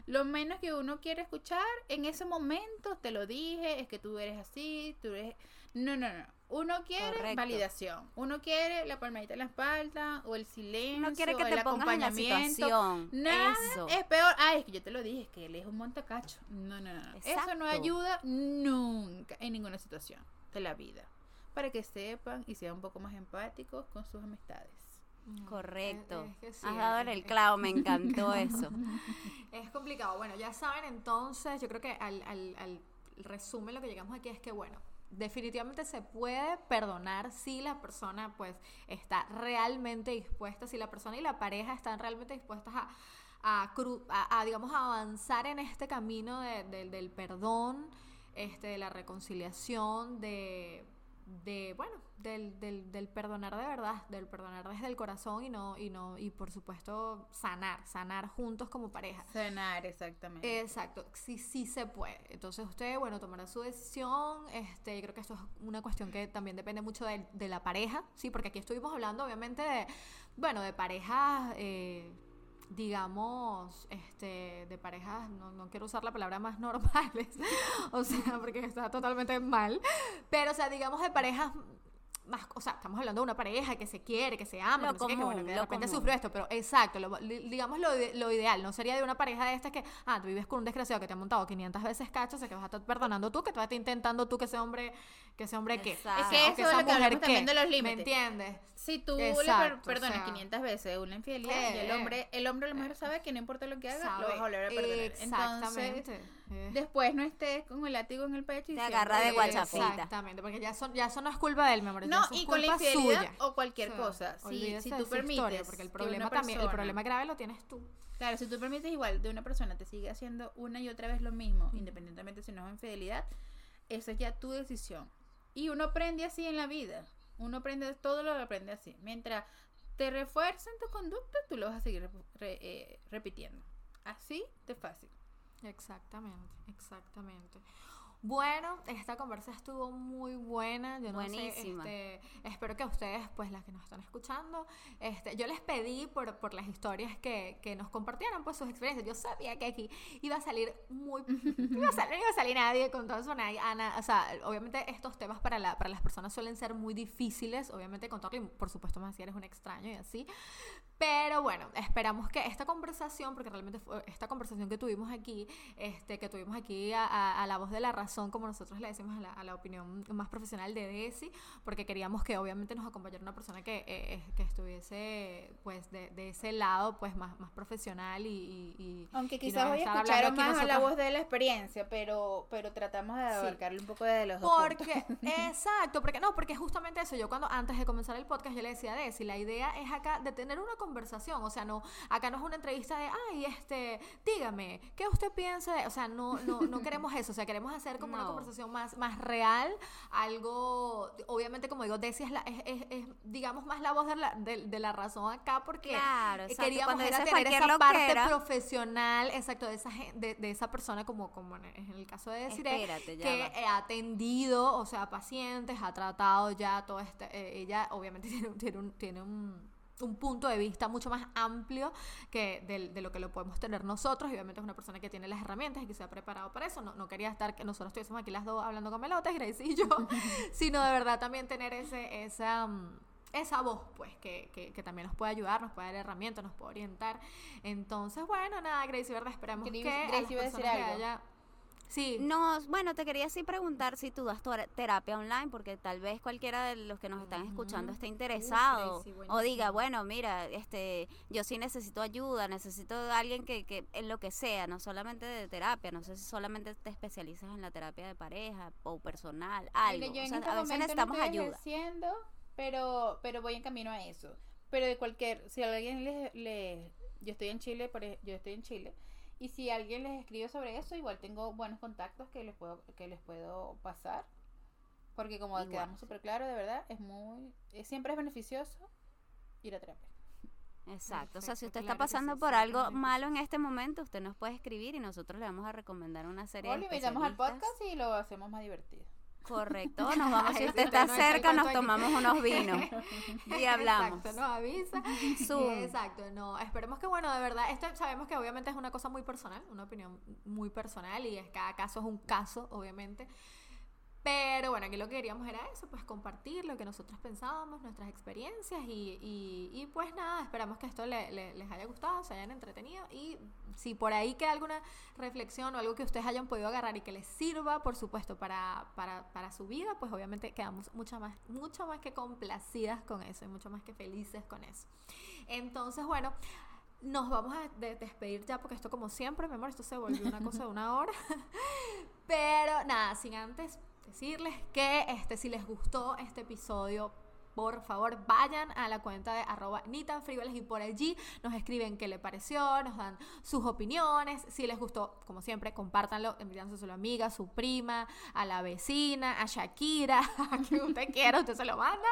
lo menos que uno quiere escuchar, en ese momento te lo dije, es que tú eres así, tú eres... No, no, no. Uno quiere Correcto. validación. Uno quiere la palmadita en la espalda o el silencio, No quiere que el te pongas en la situación. Nada Eso. es peor. Ay, es que yo te lo dije, es que él es un montacacho. No, no, no. no. Eso no ayuda nunca en ninguna situación de la vida. Para que sepan y sean un poco más empáticos con sus amistades. Correcto. Es- es que sí, Has dado el clavo, me encantó eso. Es complicado. Bueno, ya saben entonces, yo creo que al, al, al resumen lo que llegamos aquí es que, bueno, definitivamente se puede perdonar si la persona pues está realmente dispuesta, si la persona y la pareja están realmente dispuestas a, a, a- digamos, avanzar en este camino de- de- del perdón, este, de la reconciliación, de de bueno del, del, del perdonar de verdad del perdonar desde el corazón y no y no y por supuesto sanar sanar juntos como pareja Sanar, exactamente. Exacto, sí, sí se puede. Entonces usted, bueno, tomará su decisión. Este, yo creo que esto es una cuestión que también depende mucho de, de la pareja, sí, porque aquí estuvimos hablando, obviamente, de, bueno, de parejas, eh, digamos, este, de parejas, no, no quiero usar la palabra más normales, o sea, porque está totalmente mal, pero, o sea, digamos de parejas más, o sea, estamos hablando de una pareja que se quiere, que se ama, que, no sé qué, que, bueno, que de repente común. sufrió esto, pero exacto, lo- digamos lo, lo ideal, no sería de una pareja de estas que, ah, tú vives con un desgraciado que te ha montado 500 veces cacho, o sea, que vas a estar perdonando tú, que tú vas a estar intentando tú que ese hombre, que ese hombre qué, Exacto. Es que o eso es esa lo que mujer hablamos también qué, de los ¿me límites. entiendes? Si tú le per- Exacto, perdonas o sea, 500 veces una infidelidad y el eh, hombre, el hombre a lo mejor sabe que no importa lo que haga, lo Sabe, vas a volver a perdonar. Exactamente. Entonces, Eh. después no estés con el látigo en el pecho y Te agarra de Eh, guachafita. Exactamente, porque ya, son, ya eso no es culpa de él, mi amor, ya No, y con la infidelidad suya. o cualquier O sea, cosa. Si, si tú esa historia, permites. porque el problema también, el problema grave lo tienes tú. Claro, si tú permites igual de una persona te sigue haciendo una y otra vez lo mismo, independientemente si no es infidelidad, esa es ya tu decisión. Y uno aprende así en la vida. Uno aprende, todo lo aprende así. Mientras te refuercen tu conducta, tú lo vas a seguir eh, repitiendo. Así de fácil. Exactamente, exactamente. Bueno, esta conversa estuvo muy buena. Yo no Buenísima. sé, este, espero que ustedes, pues las que nos están escuchando, este, yo les pedí por, por las historias que, que nos compartieran pues sus experiencias. Yo sabía que aquí iba a salir muy, no iba a salir, no iba a salir nadie con todo eso, nadie, Ana, o sea, obviamente estos temas para, la, para las personas suelen ser muy difíciles, obviamente contarlo y por supuesto más si eres un extraño y así. Pero bueno, esperamos que esta conversación, porque realmente fue esta conversación que tuvimos aquí, este, que tuvimos aquí a, a- a la voz de la razón, como nosotros le decimos a la, a la opinión más profesional de Desi, porque queríamos que obviamente nos acompañara una persona que, eh, que estuviese pues de, de ese lado pues más, más profesional y, y- Aunque quizás hoy escucharon más a la nosotros- voz de la experiencia, pero, pero tratamos de Sí. abarcarle un poco de los dos Porque, exacto, porque no, porque justamente eso, yo cuando antes de comenzar el podcast yo le decía a Desi, la idea es acá de tener una conversación, o sea, no, acá no es una entrevista de, ay, este, dígame, ¿qué usted piensa de, o sea, no, no, no queremos eso, o sea, queremos hacer como una conversación más, más real, algo, obviamente como digo, Desi es, la, es, es- es, digamos, más la voz de la, de, de la razón acá, porque Claro, exacto. queríamos era tener esa parte profesional, exacto, de esa, de, de esa persona como, como en el caso de ya que ha atendido, o sea, pacientes, ha tratado ya todo este, eh, ella obviamente tiene, tiene, un, tiene un, un punto de vista mucho más amplio que del- de, lo que lo podemos tener nosotros, y obviamente es una persona que tiene las herramientas y que se ha preparado para eso, no, no quería estar que nosotros estuviésemos aquí las dos hablando con melotes, Grace y yo, sino de verdad también tener ese, esa... mm, esa voz, pues, que, que, que también nos puede ayudar, nos puede dar herramientas, nos puede orientar. Entonces, bueno, nada, Gracie, ¿verdad? Esperamos que a las iba a decir personas que haya... Sí. Nos, bueno, te quería así preguntar si tú das terapia online, porque tal vez cualquiera de los que nos están escuchando esté interesado o diga, bueno, mira, este, yo sí necesito ayuda, necesito alguien que, que en lo que sea, no solamente de terapia, no sé si solamente te especializas en la terapia de pareja o personal, algo. o sea, este a veces necesitamos no ayuda. pero, pero voy en camino a eso. Pero de cualquier, si alguien le, le yo estoy en Chile, por, yo estoy en Chile y si alguien les escribe sobre eso, igual tengo buenos contactos que les puedo, que les puedo pasar. Porque como quedamos súper claro, de verdad, es muy, siempre es beneficioso ir a terapia. Exacto, o sea, si usted está pasando por algo malo en este momento, usted nos puede escribir y nosotros le vamos a recomendar una serie o le invitamos al podcast y lo hacemos más divertido. Correcto, nos vamos, si usted está cerca, nos tomamos unos vinos y hablamos. Exacto, nos avisa. Exacto, no, esperemos que bueno, de verdad, esto sabemos que obviamente es una cosa muy personal, una opinión muy personal y es, cada caso es un caso, obviamente. Pero bueno, aquí lo que queríamos era eso, pues compartir lo que nosotros pensábamos, nuestras experiencias y, y, pues nada, esperamos que esto les haya gustado, se hayan entretenido y si por ahí queda alguna reflexión o algo que ustedes hayan podido agarrar y que les sirva, por supuesto, para, para, para su vida, pues obviamente quedamos mucho más, mucho más que complacidas con eso y mucho más que felices con eso. Entonces, bueno. Nos vamos a despedir ya porque esto como siempre, mi amor, esto se volvió una cosa de una hora. Pero nada, sin antes decirles que este, si les gustó este episodio, por favor vayan a la cuenta de arroba ni tan y por allí nos escriben qué les pareció, nos dan sus opiniones, si les gustó, como siempre, compártanlo, envíanselo a su amiga, a su prima, a la vecina, a Shakira, a quien usted quiera, usted se lo manda,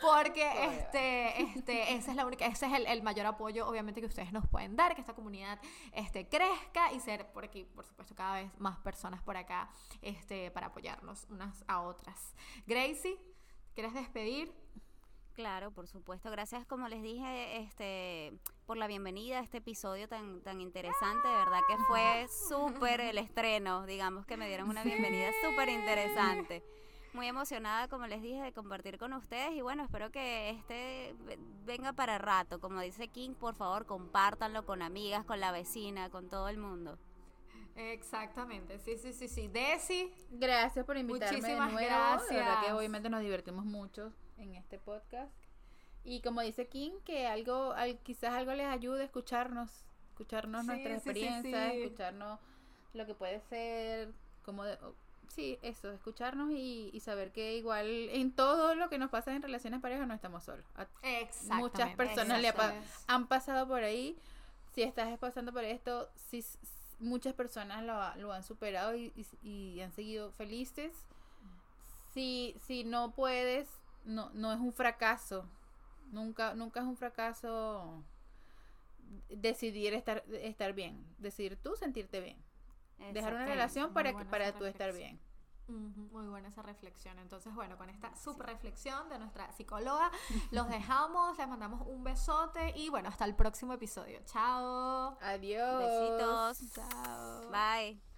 porque este, este, esa es la única, ese es el, mayor apoyo, obviamente, que ustedes nos pueden dar, que esta comunidad este, crezca y ser por aquí, por supuesto, cada vez más personas por acá este, para apoyarnos unas a otras. Gracie. ¿Quieres despedir? Claro, por supuesto. Gracias, como les dije, este, por la bienvenida a este episodio tan, tan interesante. De verdad que fue súper el estreno. Digamos que me dieron una bienvenida súper interesante. Muy emocionada, como les dije, de compartir con ustedes. Y bueno, espero que este venga para rato. Como dice King, por favor, compártanlo con amigas, con la vecina, con todo el mundo. Exactamente, sí, sí, sí, sí. Desi. Gracias por invitarme Muchísimas de nuevo. Gracias. verdad que obviamente nos divertimos mucho en este podcast. Y como dice King, que algo, quizás algo les ayude a escucharnos, escucharnos nuestras experiencias, escucharnos lo que puede ser, como sí, eso, escucharnos y, saber que igual en todo lo que nos pasa en relaciones parejas no estamos solos. Muchas personas le han pasado por ahí. Si estás pasando por esto, si muchas personas lo, han superado y, han seguido felices. Si, si no puedes, no, no es un fracaso. Nunca, nunca es un fracaso decidir estar, estar bien. Decidir tú sentirte bien. Dejar una relación para, que, para tú estar bien. Muy buena esa reflexión. Entonces, bueno, con esta super reflexión de nuestra psicóloga, los dejamos, les mandamos un besote y bueno, hasta el próximo episodio. Chao. Adiós. Besitos. Chao. Bye.